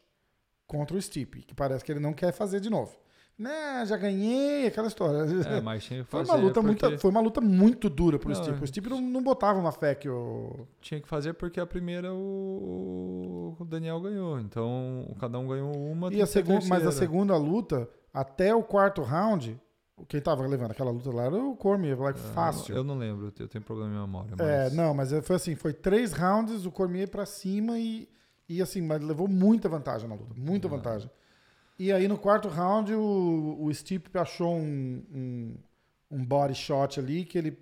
contra o Steep, que parece que ele não quer fazer de novo. Né, já ganhei, aquela história. É, mas tinha que Foi fazer. uma, luta porque... muito, foi uma luta muito dura pro Não, Stipe. é. O Stipe não, não botava uma fé que o. Tinha que fazer porque a primeira o, o Daniel ganhou. Então, cada um ganhou uma. E a que ter segun, mas a segunda luta, até o quarto round, quem tava levando aquela luta lá era o Cormier, like, É, fácil. Eu não lembro, eu tenho problema de memória. Mas... É, não, mas foi assim, foi três rounds, o Cormier pra cima e, e assim, mas levou muita vantagem na luta, muita Ah. vantagem. E aí no quarto round o, o Stipe achou um, um, um body shot ali que ele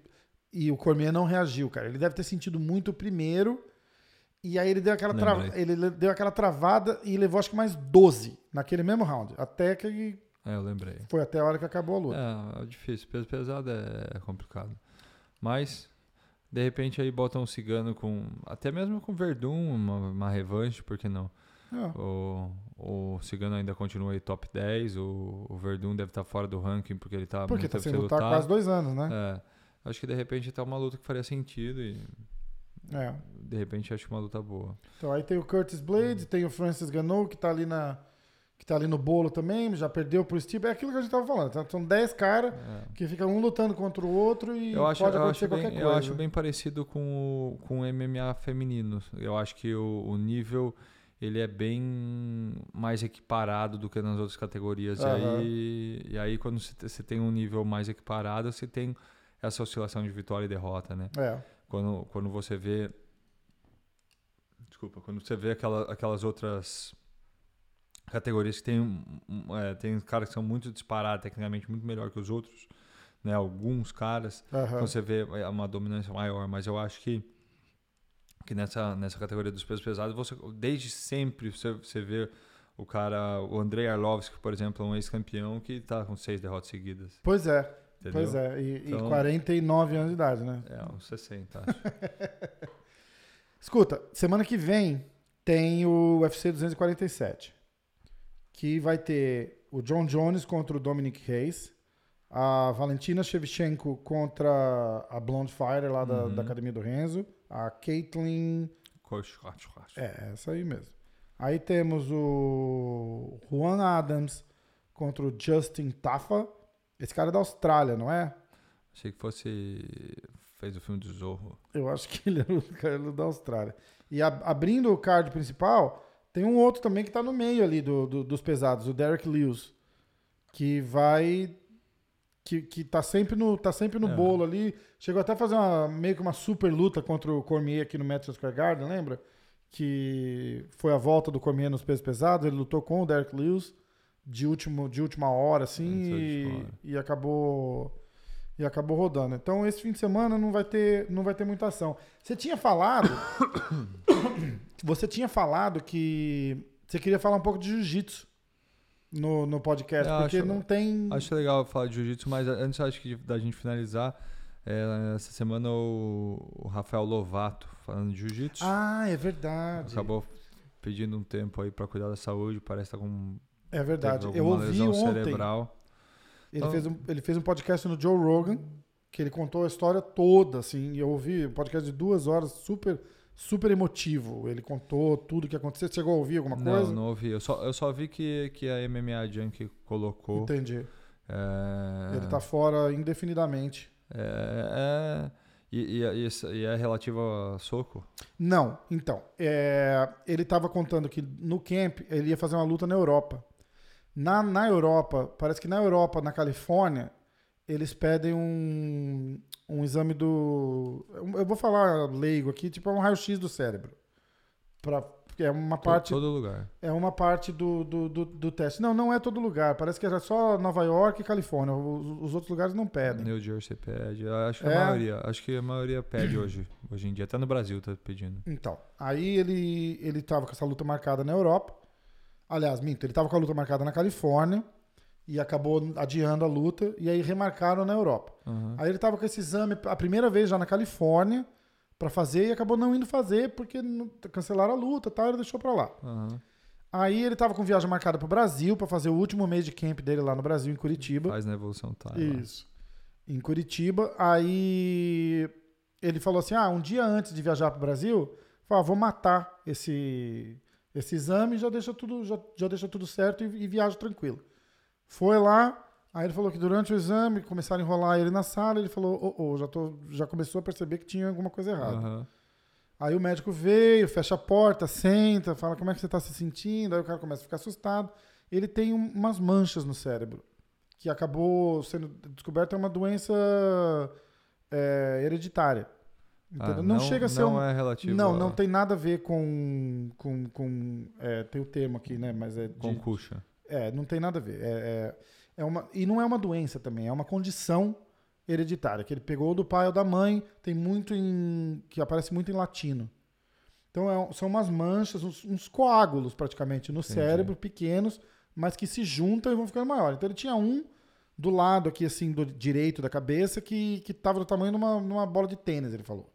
e o Cormier não reagiu, cara. Ele deve ter sentido muito o primeiro e aí ele deu aquela, tra- ele le- deu aquela travada e levou acho que mais 12 naquele mesmo round, até que É, eu lembrei. foi até a hora que acabou a luta. É, é difícil. Peso pesado é complicado. Mas, de repente, aí botam um cigano com. Até mesmo com Verdun, uma, uma revanche, por que não? É. O, o Cigano ainda continua aí top 10. O, o Verdun deve estar fora do ranking porque ele tá Porque tá tempo sem lutar lutar. quase dois anos, né? É, acho que de repente tá uma luta que faria sentido e É. de repente acho uma luta boa. Então aí tem o Curtis Blades, tem o Francis Ganou, que tá ali na. Que tá ali no bolo também, já perdeu pro Steve. É aquilo que a gente tava falando. tá? São 10 caras É. que ficam um lutando contra o outro e Eu acho, pode eu, acontecer acho bem, qualquer eu coisa. acho bem parecido com o, com o MMA feminino. Eu acho que o, o nível ele é bem mais equiparado do que nas outras categorias. E, Aham. aí, e aí, quando você te- você tem um nível mais equiparado, você tem essa oscilação de vitória e derrota, né? É. Quando, quando você vê. Desculpa, quando você vê aquela, aquelas outras categorias que tem, é, tem caras que são muito disparados, tecnicamente muito melhor que os outros, né? Alguns caras. aham. Então você vê é, uma dominância maior, mas eu acho que que nessa, nessa categoria dos pesos pesados, você desde sempre você, você vê o cara, o Andrei Arlovski, por exemplo, é um ex-campeão que tá com seis derrotas seguidas, Pois é, entendeu? pois é. E, e Então- 49 anos de idade, né? É, uns 60, acho. Escuta, semana que vem tem o UFC 247. Que vai ter o John Jones contra o Dominic Reis. A Valentina Shevchenko contra a Blonde Fighter lá da, Uhum. da Academia do Renzo. A coxa. É, essa aí mesmo. Aí temos o Juan Adams contra o Justin Tafa. Esse cara é da Austrália, não é? Achei que fosse. Fez o filme do Zorro. Eu acho que ele é o cara da Austrália. E a- abrindo o card principal, tem um outro também que tá no meio ali do, do- dos pesados, o Derek Lewis. Que vai. Que, que tá sempre no, tá sempre no É. bolo ali. Chegou até a fazer uma, meio que uma super luta contra o Cormier aqui no Madison Square Garden, lembra? Que foi a volta do Cormier nos pesos pesados. Ele lutou com o Derek Lewis de, último, de última hora, assim, e, e acabou. E acabou rodando. Então, esse fim de semana não vai ter, não vai ter muita ação. Você tinha falado. você tinha falado que você queria falar um pouco de jiu-jitsu no, no podcast, Eu porque acho- não tem. Acho legal falar de jiu-jitsu, mas antes acho que da gente finalizar, é, essa semana o, o Rafael Lovato falando de jiu-jitsu. Ah, é verdade. Acabou pedindo um tempo aí pra cuidar da saúde, parece que tá com É verdade. Eu ouvi ontem. cerebral. Ele, Então- fez um, ele fez um podcast no Joe Rogan, que ele contou a história toda, assim. E eu ouvi um podcast de duas horas, super super emotivo. Ele contou tudo o que aconteceu. Você chegou a ouvir alguma Não, coisa? não ouvi. Eu só, eu só vi que, que a MMA Junk colocou. Entendi. É, Ele tá fora indefinidamente. É, é- e, e, e é relativo a soco? Não, então. é, ele estava contando que no camp ele ia fazer uma luta na Europa. Na, na Europa, parece que na Europa, na Califórnia, eles pedem um, um exame do. Eu vou falar leigo aqui, tipo é um raio-x do cérebro. Pra, é uma parte, Todo lugar. é uma parte do, do, do, do teste. Não, não é todo lugar. Parece que é só Nova York e Califórnia. Os, os outros lugares não pedem. New Jersey pede. Acho que É. a maioria. Acho que a maioria pede hoje. Hoje em dia. Até no Brasil tá pedindo. Então, aí ele, ele tava com essa luta marcada na Europa. Aliás, minto, ele tava com a luta marcada na Califórnia e acabou adiando a luta e aí remarcaram na Europa. Aham. Aí ele tava com esse exame a primeira vez já na Califórnia pra fazer e acabou não indo fazer porque cancelaram a luta, e tal, ele deixou pra lá. Aham. Aí ele tava com viagem marcada pro Brasil pra fazer o último mês de camp dele lá no Brasil em Curitiba. Faz na evolução tá. lá. Isso. Em Curitiba. Aí ele falou assim: ah, um dia antes de viajar para o Brasil, falou, ah, vou matar esse, esse exame e já deixa tudo, já, já deixa tudo certo e, e viajo tranquilo. Foi lá, aí ele falou que durante o exame começaram a enrolar ele na sala, ele falou: ô, ô, já, tô, já começou a perceber que tinha alguma coisa errada. Aham. Aí o médico veio, fecha a porta, senta, fala como é que você está se sentindo. Aí o cara começa a ficar assustado. Ele tem um- umas manchas no cérebro, que acabou sendo descoberta é uma doença é, hereditária. Ah, não, chega a ser Não um. é relativo Não, a não tem nada a ver com. com, com é, tem o termo aqui, né? Mas é. de- concussion. É, não tem nada a ver. É, é, é uma, e não é uma doença também, é uma condição hereditária, que ele pegou do pai ou da mãe, tem muito em. que aparece muito em latino. Então é são umas manchas, uns, uns coágulos praticamente no Entendi. cérebro, pequenos, mas que se juntam e vão ficando maiores. Então ele tinha um do lado aqui, assim, do direito da cabeça, que, que tava do tamanho de uma, bola de tênis, ele falou.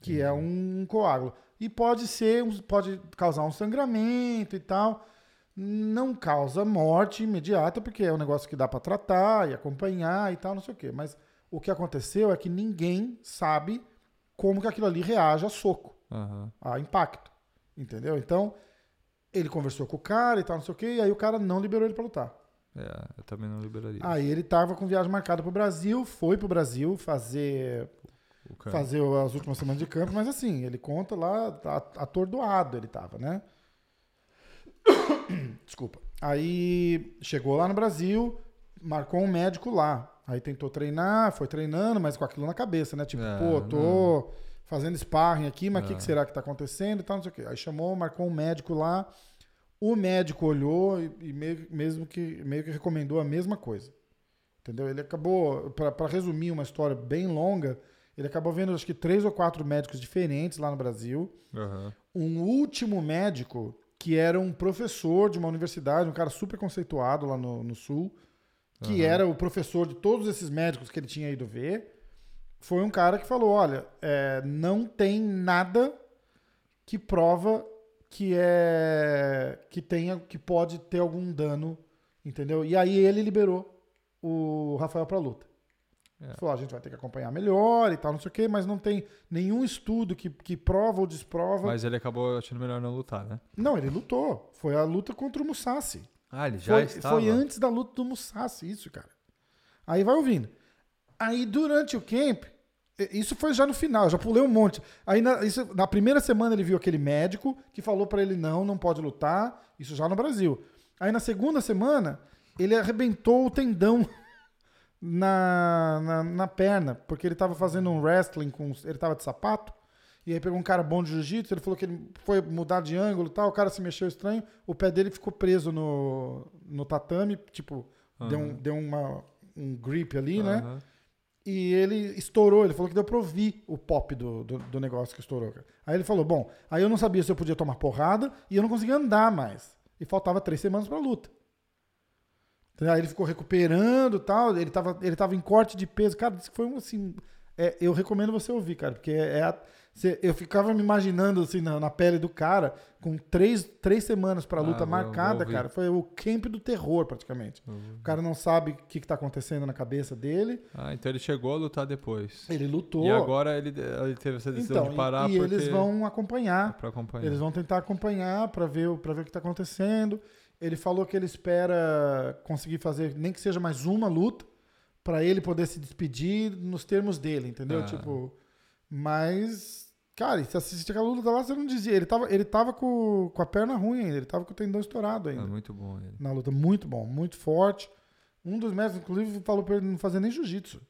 Que é um coágulo. E pode ser, um- pode causar um sangramento e tal. Não causa morte imediata, porque é um negócio que dá para tratar e acompanhar e tal, não sei o quê. Mas o que aconteceu é que ninguém sabe como que aquilo ali reage a soco, Aham. a impacto. Entendeu? Então, ele conversou com o cara e tal, não sei o quê, e aí o cara não liberou ele para lutar. É, eu também não liberaria. Aí ele tava com viagem marcada pro Brasil, foi pro Brasil fazer fazer as últimas semanas de campo, mas assim, ele conta lá, atordoado ele tava, né? Desculpa. Aí chegou lá no Brasil, marcou um médico lá. Aí tentou treinar, foi treinando, mas com aquilo na cabeça, né? Tipo, É, pô, tô fazendo sparring aqui, mas o que, É. que será que tá acontecendo e tal, não sei o quê. Aí chamou, marcou um médico lá. O médico olhou e, e meio, mesmo que, meio que recomendou a mesma coisa. Entendeu? Ele acabou, para resumir uma história bem longa, ele acabou vendo acho que três ou quatro médicos diferentes lá no Brasil. Aham. Um último médico que era um professor de uma universidade, um cara super conceituado lá no, no Sul, que Aham. era o professor de todos esses médicos que ele tinha ido ver, foi um cara que falou: olha, é, não tem nada que prova que é que tenha que pode ter algum dano, entendeu? E aí ele liberou o Rafael para luta. É. Falou, "Ó, a gente vai ter que acompanhar melhor e tal, não sei o quê, mas não tem nenhum estudo que, que prova ou desprova. Mas ele acabou achando melhor não lutar, né? Não, ele lutou. Foi a luta contra o Musashi. Ah, ele já Foi, estava. foi antes da luta do Musashi, isso, cara. Aí vai ouvindo. Aí durante o camp, isso foi já no final, já pulei um monte. Aí na, isso- na primeira semana ele viu aquele médico que falou pra ele não, não pode lutar, isso já no Brasil. Aí na segunda semana, ele arrebentou o tendão na, na, na perna, porque ele tava fazendo um wrestling com. Ele tava de sapato. E aí pegou um cara bom de jiu-jitsu, ele falou que ele foi mudar de ângulo e tal, o cara se mexeu estranho, o pé dele ficou preso no, no tatame, tipo, deu, um, deu uma, um grip ali, né? Aham. E ele estourou, ele falou que deu pra ouvir o pop do, do, do negócio que estourou. cara. Aí ele falou, bom, aí eu não sabia se eu podia tomar porrada e eu não conseguia andar mais. E faltava três semanas pra luta. Aí ele ficou recuperando e tal, ele tava, ele tava em corte de peso. Cara, que foi um, assim, É, eu recomendo você ouvir, cara, porque é a- cê- eu ficava me imaginando assim na, na pele do cara com três, três semanas pra Ah, luta vou- marcada, cara. Foi o camp do terror, praticamente. O cara não sabe o que, que tá acontecendo na cabeça dele. Ah, então ele chegou a lutar depois. Ele lutou. E agora ele, ele teve essa decisão então, de parar e, e eles vão É acompanhar. pra acompanhar. Eles vão tentar acompanhar para ver, pra ver o que está acontecendo. Ele falou que ele espera conseguir fazer nem que seja mais uma luta para ele poder se despedir nos termos dele, entendeu? Ah. Tipo, mas cara, se assistir aquela luta lá, você não dizia, ele tava, ele tava com, com a perna ruim ainda, ele tava com o tendão estourado É ainda. muito bom ele. Na luta muito bom, muito forte. Um dos mestres inclusive falou para ele não fazer nem jiu-jitsu.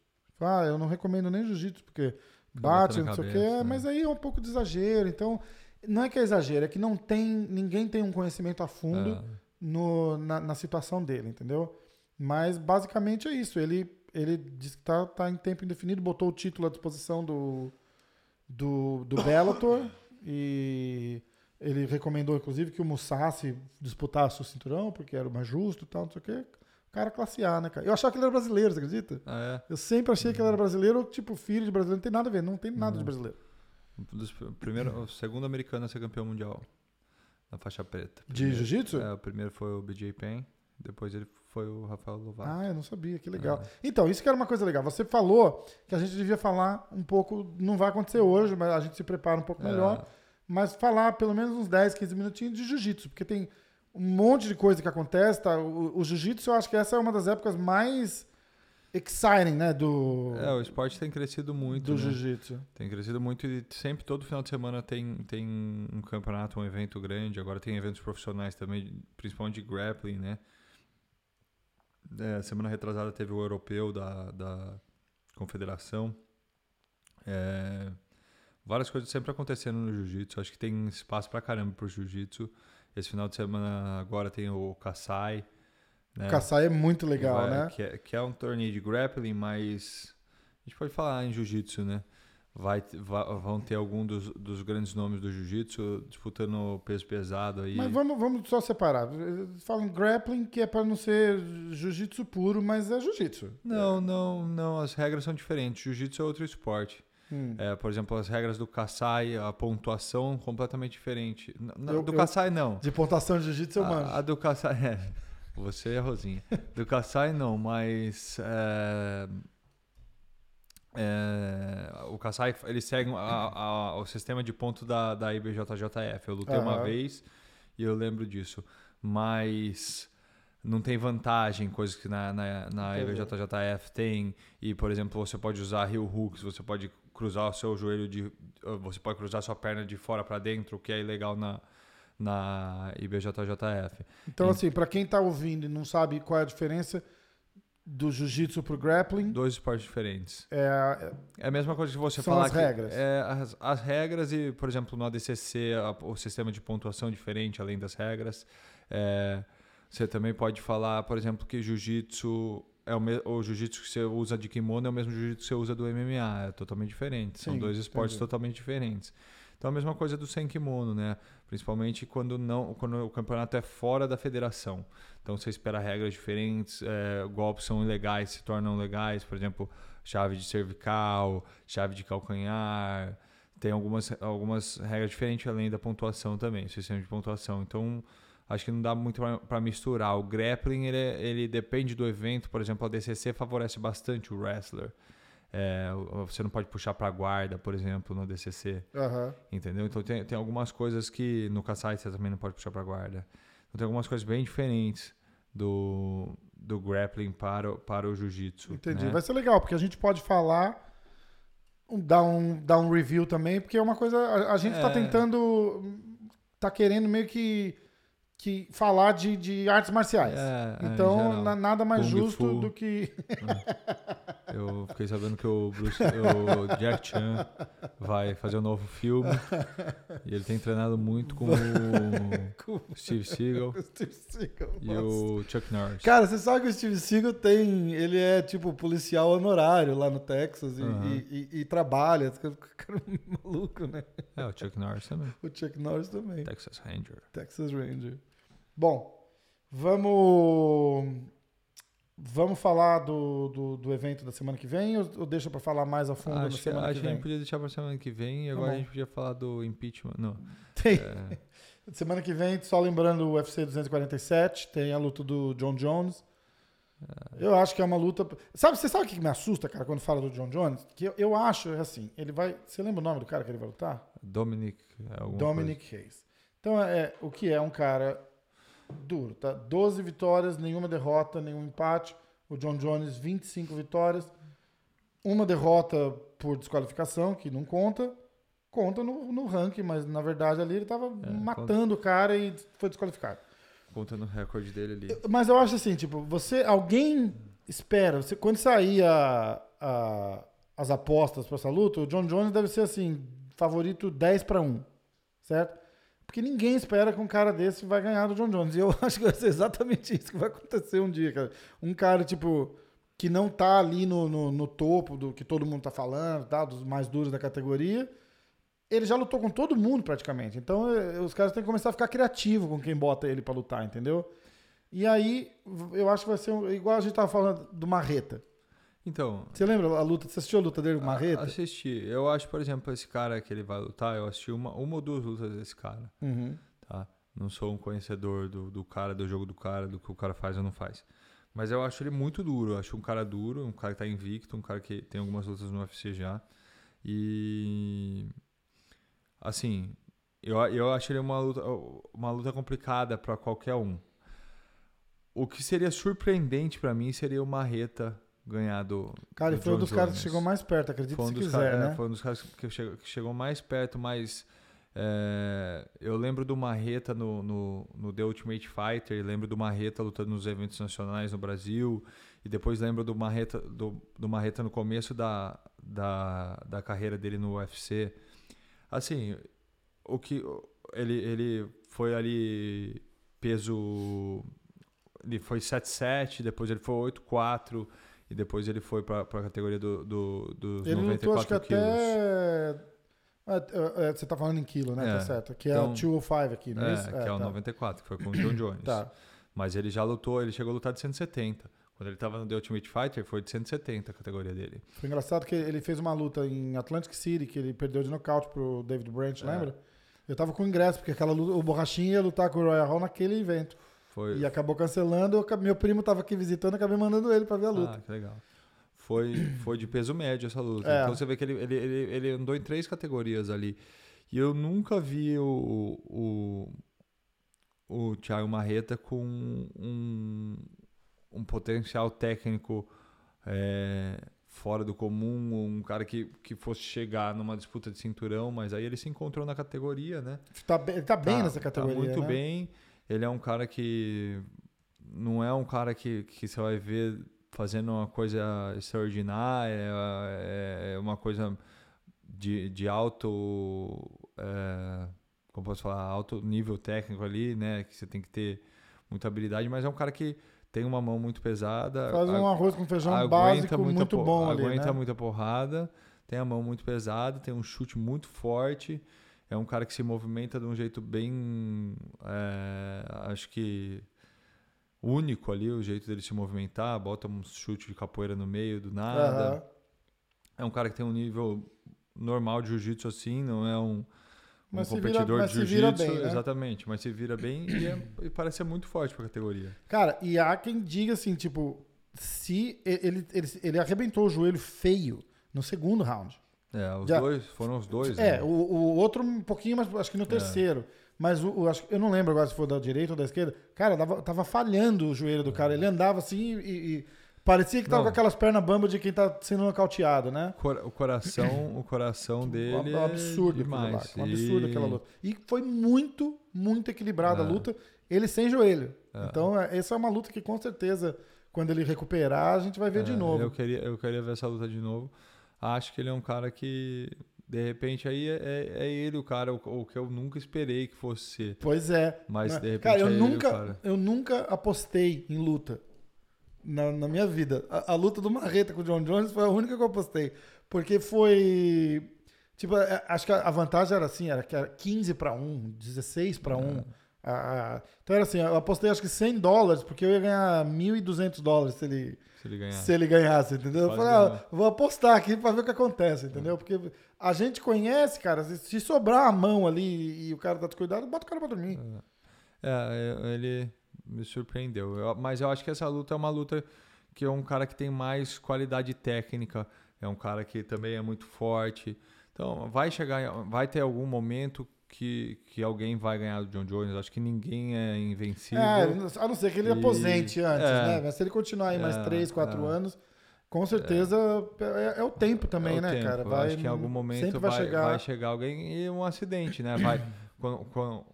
Ah, eu não recomendo nem jiu-jitsu porque bate, não sei o quê, né? mas aí é um pouco de exagero. Então, não é que é exagero, é que não tem, ninguém tem um conhecimento a fundo Ah, no, na, na situação dele, entendeu? Mas basicamente é isso. Ele, ele disse que tá, tá em tempo indefinido, botou o título à disposição do, do, do Bellator e ele recomendou, inclusive, que o Musashi disputasse o cinturão, porque era o mais justo e tal, não sei o quê. Cara classe A, né, cara? Eu achava que ele era brasileiro, você acredita? ah, é. Eu sempre achei que ele era brasileiro, tipo, filho de brasileiro. Não tem nada a ver, não tem nada de Não. brasileiro. Primeiro, o segundo americano a ser campeão mundial na faixa preta. De Primeiro- jiu-jitsu? É, o primeiro foi o BJ Penn, depois ele foi o Rafael Lovato. Ah, eu não sabia, que legal. É. Então, isso que era uma coisa legal. Você falou que a gente devia falar um pouco, não vai acontecer hoje, mas a gente se prepara um pouco melhor, mas falar pelo menos uns 10, 15 minutinhos de jiu-jitsu, porque tem um monte de coisa que acontece, tá? O, o jiu-jitsu, eu acho que essa é uma das épocas mais exciting, né, do, É, o esporte tem crescido muito. do né? jiu-jitsu. Tem crescido muito e sempre, todo final de semana tem, tem um campeonato, um evento grande. Agora tem eventos profissionais também, principalmente de grappling, né? É, semana retrasada teve o europeu da, da confederação. É, várias coisas sempre acontecendo no jiu-jitsu. Acho que tem espaço pra caramba pro jiu-jitsu. Esse final de semana agora tem o Kasai. Né? O Kassai é muito legal, Vai- né? Que é, que é um torneio de grappling, mas a gente pode falar em jiu-jitsu, né? Vai, te- va- vão ter algum dos, dos grandes nomes do jiu-jitsu disputando peso pesado aí. Mas vamos, vamos só separar. Falam grappling, que é para não ser jiu-jitsu puro, mas é jiu-jitsu. Não, não, não. As regras são diferentes. Jiu-jitsu é outro esporte. Hum. É, por exemplo, as regras do Kasai, a pontuação completamente diferente. N- n- Eu- do eu- Kasai, não. De pontuação de jiu-jitsu eu manjo. A, a do Kasai, é. Você é Rosinha. Do Kasai não, mas é, é, o Kasai ele segue a- a- o sistema de ponto da, da IBJJF. Eu lutei uma Aham. vez e eu lembro disso, mas não tem vantagem, coisas que na, na, na. IBJJF tem. E, por exemplo, você pode usar heel hooks, você pode cruzar o seu joelho de. Você pode cruzar sua perna de fora para dentro, o que é ilegal na, na IBJJF. Então, assim, para quem tá ouvindo e não sabe qual é a diferença do jiu-jitsu pro grappling, Dois esportes diferentes. é, É a mesma coisa que você São falar as que regras. É, as, as regras e, por exemplo, no ADCC, a- o sistema de pontuação é diferente, além das regras. É, você também pode falar, por exemplo, que jiu-jitsu é o, o jiu-jitsu que você usa de kimono é o mesmo jiu-jitsu que você usa do MMA, é totalmente diferente. São Sim, dois esportes entendi. totalmente diferentes. Então a mesma coisa do sem kimono, né? Principalmente quando não, quando o campeonato é fora da federação. Então você espera regras diferentes, é, golpes são ilegais, se tornam legais, por exemplo, chave de cervical, chave de calcanhar. Tem algumas, algumas regras diferentes além da pontuação também, sistema de pontuação. Então acho que não dá muito para misturar. O grappling ele, é- ele depende do evento, por exemplo, a DCC favorece bastante o wrestler. É, você não pode puxar para guarda, por exemplo, no DCC. aham. Entendeu? Então tem, tem algumas coisas que no Kasai você também não pode puxar pra guarda. Então tem algumas coisas bem diferentes do, do grappling para, o- para o jiu-jitsu. entendi. né? Vai ser legal, porque a gente pode falar, um- dar, um, dar um review também, porque é uma coisa. A, a gente tá É. tentando. tá querendo meio que, que falar de, de artes marciais. É, é, Então, na- nada mais Kung justo Fu. do que. Eu fiquei sabendo que o, Bruce, o Jack Chan vai fazer um novo filme. e ele tem treinado muito com o Steve Seagal Steve Seagal, e nossa. o Chuck Norris. Cara, você sabe que o Steve Seagal tem. Ele é tipo policial honorário lá no Texas e, Aham. e- e- e trabalha. Cara maluco, né? É, o Chuck Norris também. O Chuck Norris também. Texas Ranger. Texas Ranger. Bom, vamos. Vamos falar do, do, do evento da semana que vem ou, ou deixa pra falar mais a fundo na Acho que, semana acho que a vem? gente podia deixar pra semana que vem e Tá agora a gente podia falar do impeachment. Não. Tem. É, Semana que vem, só lembrando o UFC 247, tem a luta do John Jones. Eu acho que é uma luta. Sabe, você sabe o que me assusta, cara, quando fala do John Jones? Que eu, eu acho, é assim, ele vai. Você lembra o nome do cara que ele vai lutar? Dominic. Dominic Hayes. Então, é, o que é um cara duro, tá? 12 vitórias, nenhuma derrota, nenhum empate. O John Jones, 25 vitórias. Uma derrota por desqualificação, que não conta. Conta no, no ranking, mas na verdade ali ele tava É, matando o cara e foi desqualificado. coisa. Contando o recorde dele ali. Mas eu acho assim, tipo, você. Alguém espera. Você, quando sair a- a- as apostas pra essa luta, o John Jones deve ser assim, favorito 10 para 1. Certo? Porque ninguém espera que um cara desse vai ganhar do John Jones. E eu acho que vai ser exatamente isso que vai acontecer um dia, cara. Um cara, tipo, que não tá ali no, no, no topo do que todo mundo tá falando, tá? Dos mais duros da categoria. Ele já lutou com todo mundo praticamente. Então eh, os caras têm que começar a ficar criativo com quem bota ele pra lutar, entendeu? E aí, eu acho que vai ser um- igual a gente tava falando do Marreta. Então, Você lembra a luta? Você assistiu a luta dele com Marreta? assisti. Eu acho, por exemplo, esse cara que ele vai lutar, eu assisti uma, uma ou duas lutas desse cara. Uhum. tá? Não sou um conhecedor do, do cara, do jogo do cara, do que o cara faz ou não faz. Mas eu acho ele muito duro. Eu acho um cara duro, um cara que tá invicto, um cara que tem algumas lutas no UFC já. E. Assim, eu, eu acho ele uma luta, uma luta complicada para qualquer um. O que seria surpreendente para mim seria o Marreta ganhar do. Cara, do ele foi um John dos caras que chegou mais perto, acredito Foi um, se quiser, cara- é, né? foi um dos caras que chegou, que chegou mais perto, mas é, eu lembro do Marreta no, no, no The Ultimate Fighter, lembro do Marreta lutando nos eventos nacionais no Brasil, e depois lembro do Marreta, do, do Marreta no começo da, da, da carreira dele no UFC. Assim, o que ele, ele foi ali peso ele foi 7-7, depois ele foi 8-4 e depois ele foi para a categoria do, do, dos Ele lutou, acho que 94 até. É, é, você tá falando em quilo, né? É, Tá certo. Que é então- o 205 aqui, não é, É, que é, o tá. 94, que foi com o John Jones. Tá. Mas ele já lutou, ele chegou a lutar de 170. Quando ele tava no The Ultimate Fighter, foi de 170 a categoria dele. Foi engraçado que ele fez uma luta em Atlantic City, que ele perdeu de nocaute pro David Branch, É. lembra? Eu tava com ingresso, porque aquela luta, o Borrachinha ia lutar com o Royal Hall naquele evento. Foi, E acabou cancelando, meu primo tava aqui visitando, acabei mandando ele pra ver a luta. Ah, que legal. Foi, foi de peso médio essa luta. É. Então você vê que ele, ele, ele, ele andou em três categorias ali. E eu nunca vi o, o, o Thiago Marreta com um, um potencial técnico é, fora do comum, um cara que, que fosse chegar numa disputa de cinturão, mas aí ele se encontrou na categoria, né? Tá, ele tá bem nessa Tá categoria. muito né? bem. Ele é um cara que não é um cara que, que você vai ver fazendo uma coisa extraordinária, é, é uma coisa de, de alto, é, como posso falar, alto nível técnico ali, né? Que você tem que ter muita habilidade, mas é um cara que tem uma mão muito pesada. Faz um arroz com feijão aguenta básico muito bom ali, Aguenta né? muita porrada, tem a mão muito pesada, tem um chute muito forte. É um cara que se movimenta de um jeito bem. é, acho que. único ali, o jeito dele se movimentar. Bota um chute de capoeira no meio do nada. Aham. É um cara que tem um nível normal de jiu-jitsu assim, não é um, um vira- competidor mas de vira jiu-jitsu. né? Exatamente, mas se vira bem e, é- e parece ser muito forte pra categoria. Cara, e há quem diga assim, tipo, se ele, ele, ele arrebentou o joelho feio no segundo round. É, os Já- dois, foram os dois. É, né? o, o outro um pouquinho, mas acho que no terceiro. Mas o, o- acho, eu não lembro agora se foi da direita ou da esquerda. Cara, dava- tava falhando o joelho do cara. Ele andava assim e, e parecia que tava Não. com aquelas pernas bambas de quem tá sendo nocauteado, né? O coração, o coração dele um absurdo é aquilo lá, demais. um absurdo E- aquela luta. E foi muito, muito equilibrada a É. luta, ele sem joelho. É. Então, é, essa é uma luta que com certeza, quando ele recuperar, a gente vai ver de É, novo. Eu queria, eu queria ver essa luta de novo. Acho que ele é um cara que, de repente, aí é, é- é ele o cara, o, o que eu nunca esperei que fosse ser. Pois é. Mas, Né? de repente, cara, eu é ele nunca, o cara. eu nunca apostei em luta na, na minha vida. A, a luta do Marreta com o John Jones foi a única que eu apostei. Porque foi. Tipo, é, acho que a vantagem era assim, era que era 15 para 1, 16 para 1. a- a- Então era assim, eu apostei acho que 100 dólares, porque eu ia ganhar 1.200 dólares se ele, Se ele ganhar. se ele ganhasse, entendeu? Eu falei, ah, vou apostar aqui pra ver o que acontece, entendeu? Porque a gente conhece, cara, se, sobrar a mão ali e o cara tá descuidado, bota o cara pra dormir. É, eu- ele me surpreendeu. Eu- mas eu acho que essa luta é uma luta que é um cara que tem mais qualidade técnica, é um cara que também é muito forte. Então, vai chegar, vai ter algum momento que, que alguém vai ganhar do John Jones. Acho que ninguém é invencível. É, a não ser que ele E- aposente antes, é. né? Mas se ele continuar aí mais É, 3, 4 é. anos, com certeza é, é o tempo também, É o né, tempo. cara? Vai, acho que em algum momento vai, vai chegar. vai chegar alguém e um acidente, né? Vai, quando, quando-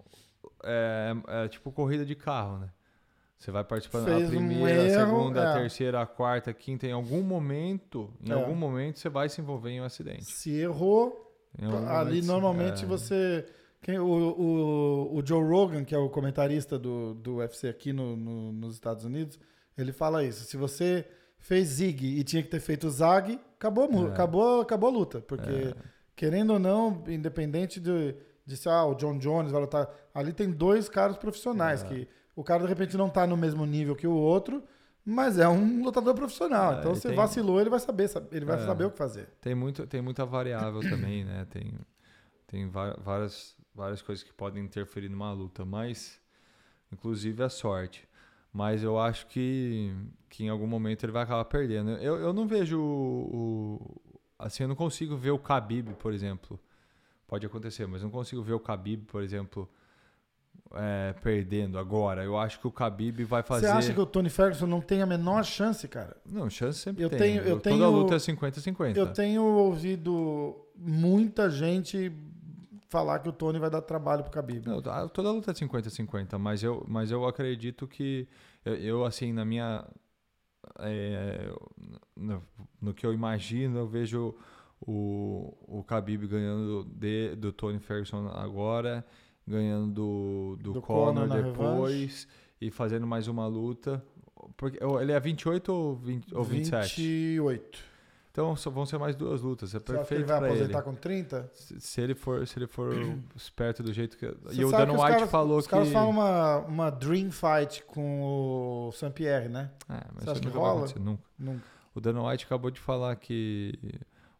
é, é tipo corrida de carro, né? Você vai participando Fez a um primeira, a erro, segunda, a é. terceira, a quarta, a quinta. Em algum momento, em É. algum momento, você vai se envolver em um acidente. Se errou, ali momento, normalmente é, você. Quem, o, o, o Joe Rogan, que é o comentarista do, do UFC aqui no, no- nos Estados Unidos, ele fala isso. Se você fez zig e tinha que ter feito zag, acabou, É. acabou, acabou a luta. Porque, querendo ou não, independente de, de se ah, o John Jones vai lutar. Ali tem dois caras profissionais, É. que o cara de repente não tá no mesmo nível que o outro, mas é um lutador profissional. É, então se tem- vacilou, ele vai saber, sab- ele vai É. saber o que fazer. Tem, muito, tem muita variável também, né? Tem, tem várias, várias coisas que podem interferir numa luta, mas inclusive a sorte. Mas eu acho que, que em algum momento ele vai acabar perdendo. Eu, eu não vejo o, o- Assim, eu não consigo ver o Khabib, por exemplo. Pode acontecer, mas eu não consigo ver o Khabib, por exemplo, é, perdendo agora. Eu acho que o Khabib vai fazer. Você acha que o Tony Ferguson não tem a menor chance, cara? Não, chance sempre Eu tem. tenho- eu Toda tenho- luta é 50-50. Eu tenho ouvido muita gente falar que o Tony vai dar trabalho pro Khabib. Não, tá- toda luta é 50-50, mas eu, mas eu acredito que eu, eu, assim, na minha. é, no, no que eu imagino, eu vejo o, o Khabib ganhando de, do Tony Ferguson agora, ganhando do, do, Do Conor depois e fazendo mais uma luta. Porque, ele é 28 ou, 20, ou 27? 28. Então só vão ser mais duas lutas. É Você acha que ele perfeito vai pra ele. aposentar com 30? Se se ele for, se ele for esperto do jeito que. Você e o Dan os White caras- falou os que. caras falam uma, uma dream fight com o St. Pierre, né? É, mas Você acha que nunca rola? nunca. Não- O Dan White acabou de falar que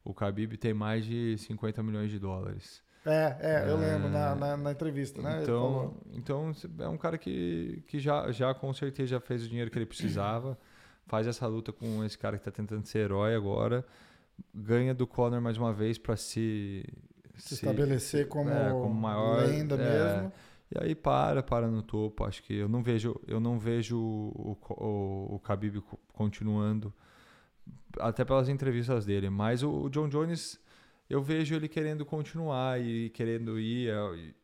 o Khabib tem mais de 50 milhões de dólares. É, é, eu É. lembro na, na, na entrevista, né? Então, então é um cara que, que já, já com certeza já fez o dinheiro que ele precisava. Faz essa luta com esse cara que tá tentando ser herói agora. Ganha do Conor mais uma vez para se, se estabelecer como, é, como maior, lenda é, mesmo. E aí para, para no topo. Acho que eu não vejo, eu não vejo o, o, o Khabib co- continuando, até pelas entrevistas dele. Mas o, o John Jones, eu vejo ele querendo continuar e querendo ir. é, E,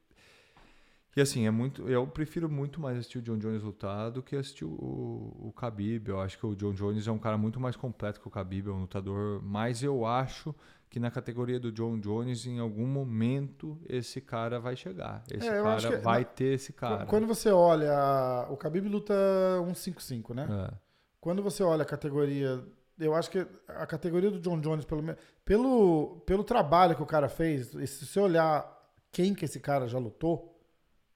e assim, é muito, eu prefiro muito mais assistir o John Jones lutar do que assistir o, o Khabib. Eu acho que o John Jones é um cara muito mais completo que o Khabib, é um lutador. Mas eu acho que na categoria do John Jones, em algum momento, esse cara vai chegar. Esse É, cara que- vai na- ter esse cara. Quando você olha, o Khabib luta 155, né? É. Quando você olha a categoria, eu acho que a categoria do John Jones, pelo, pelo, pelo trabalho que o cara fez, e se você olhar quem que esse cara já lutou,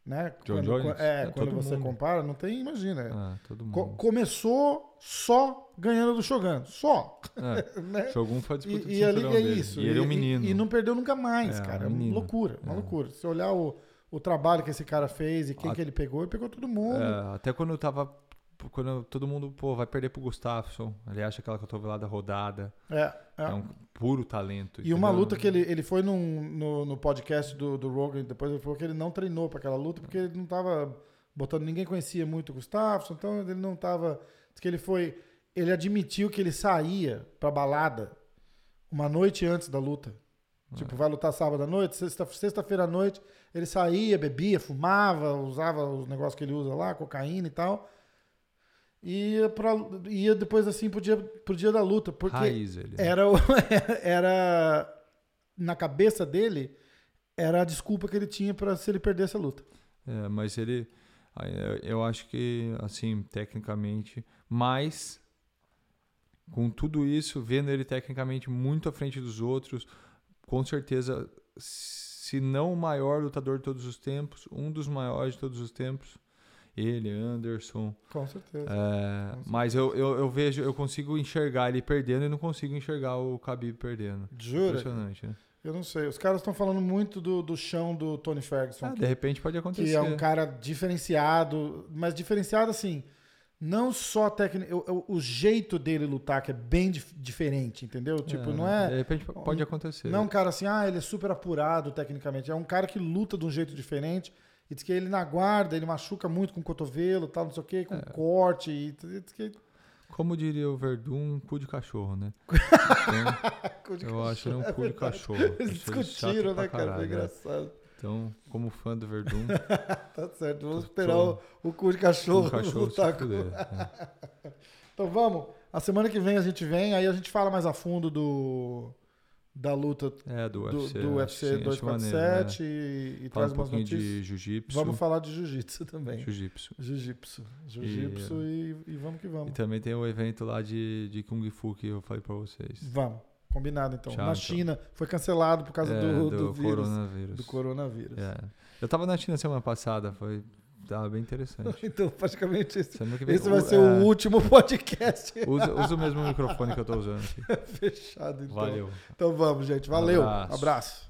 né? John quando, Jones? É, É, quando você mundo. compara, não tem, imagina. Ah. Co- começou só ganhando do Shogun, só. É. né? Shogun foi disputa E, e ali é dele. isso. E ele é um menino. E, não perdeu nunca mais, É, cara. É uma menino. loucura, uma É. loucura. Se olhar o, o trabalho que esse cara fez e quem A- que ele pegou, ele pegou todo mundo. É, até quando eu tava. Quando todo mundo, pô, vai perder pro Gustafsson. Ele acha aquela cotovelada rodada. É, é. É, um puro talento. E uma entendeu? luta que ele, ele foi num- no, no podcast do, do Rogan, depois ele falou que ele não treinou para aquela luta, porque ele não tava botando. Ninguém conhecia muito o Gustafsson, então ele não tava. Que ele foi. Ele admitiu que ele saía pra balada uma noite antes da luta. Tipo, vai lutar sábado à noite, sexta- sexta-feira à noite, ele saía, bebia, fumava, usava os negócios que ele usa lá, cocaína e tal. E ia, pra, ia depois assim pro dia, pro dia da luta. Porque Raiz ele. né? era, era na cabeça dele era a desculpa que ele tinha para se ele perdesse a luta. É, mas ele. aí, eu- Eu acho que, assim, tecnicamente. Mas. Com tudo isso, vendo ele tecnicamente muito à frente dos outros, com certeza, se não o maior lutador de todos os tempos, um dos maiores de todos os tempos. Ele, Anderson. Com certeza. É, mas eu, eu, eu vejo, eu consigo enxergar ele perdendo e não consigo enxergar o Khabib perdendo. Jura? Impressionante, né? Eu não sei. Os caras estão falando muito do, do chão do Tony Ferguson. Ah, que, de repente pode acontecer. que é um cara diferenciado, mas diferenciado assim. Não só técnico, o, jeito dele lutar que é bem dif- diferente, entendeu? Tipo, não é De repente pode acontecer. Não é um cara assim, ah, ele é super apurado tecnicamente. É um cara que luta de um jeito diferente. E diz que ele na guarda, ele machuca muito com o cotovelo, tal, não sei o quê, com É. corte. E diz que Como diria o Verdun, um cu de cachorro, né? Então, eu acho ele um cu de cachorro. Eles discutiram, né, cara? Foi né? engraçado. Então, como fã do Verdun, Tá certo, vamos esperar o, o cu de cachorro, cachorro se lutar com... é. Então vamos. A semana que vem a gente vem, aí a gente fala mais a fundo do da luta É, do do, UFC. do UFC sim, acho maneiro, 247 né? e, e traz um umas pouquinho notícias. de jiu-jitsu. Vamos falar de jiu-jitsu também. Jiu-jitsu. Jiu-jitsu. Jiu-jitsu e, e vamos que E vamos. também tem o evento lá de, de Kung Fu que eu falei pra vocês. Vamos. Combinado então. Tchau, Na então. China foi cancelado por causa É, do, do, vírus, coronavírus. do coronavírus. É. Eu tava na China semana passada, foi tava bem interessante. Então, praticamente esse, vem, esse vai o- ser é, o último podcast Usa, usa o mesmo microfone que eu tô usando aqui. fechado. Então. Valeu. Então vamos, gente. Valeu. abraço. abraço.